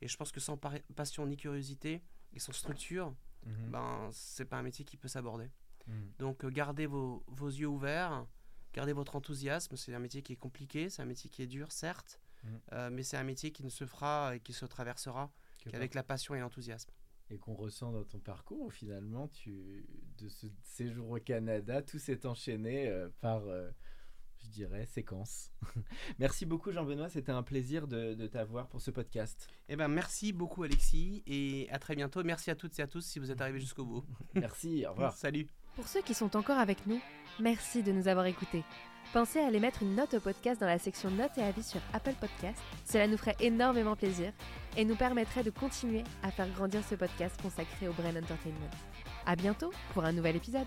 C: et je pense que sans passion ni curiosité et sans structure
B: Mhm.
C: ben c'est pas un métier qui peut s'aborder
B: Mhm.
C: donc gardez vos, vos yeux ouverts gardez votre enthousiasme c'est un métier qui est compliqué c'est un métier qui est dur certes
B: Mhm.
C: euh, mais c'est un métier qui ne se fera et qui se traversera qu'avec la passion et l'enthousiasme
B: et qu'on ressent dans ton parcours, finalement, tu, de ce séjour au Canada, tout s'est enchaîné euh, par, euh, je dirais, séquence. (laughs) Merci beaucoup Jean-Benoît, c'était un plaisir de, de t'avoir pour ce podcast.
C: Eh ben, merci beaucoup Alexis et à très bientôt. Merci à toutes et à tous si vous êtes arrivés jusqu'au bout. (laughs)
B: Merci, au revoir.
C: Salut.
A: Pour ceux qui sont encore avec nous, merci de nous avoir écoutés. Pensez à aller mettre une note au podcast dans la section notes et avis sur Apple Podcast. Cela nous ferait énormément plaisir et nous permettrait de continuer à faire grandir ce podcast consacré au Brain Entertainment. À bientôt pour un nouvel épisode.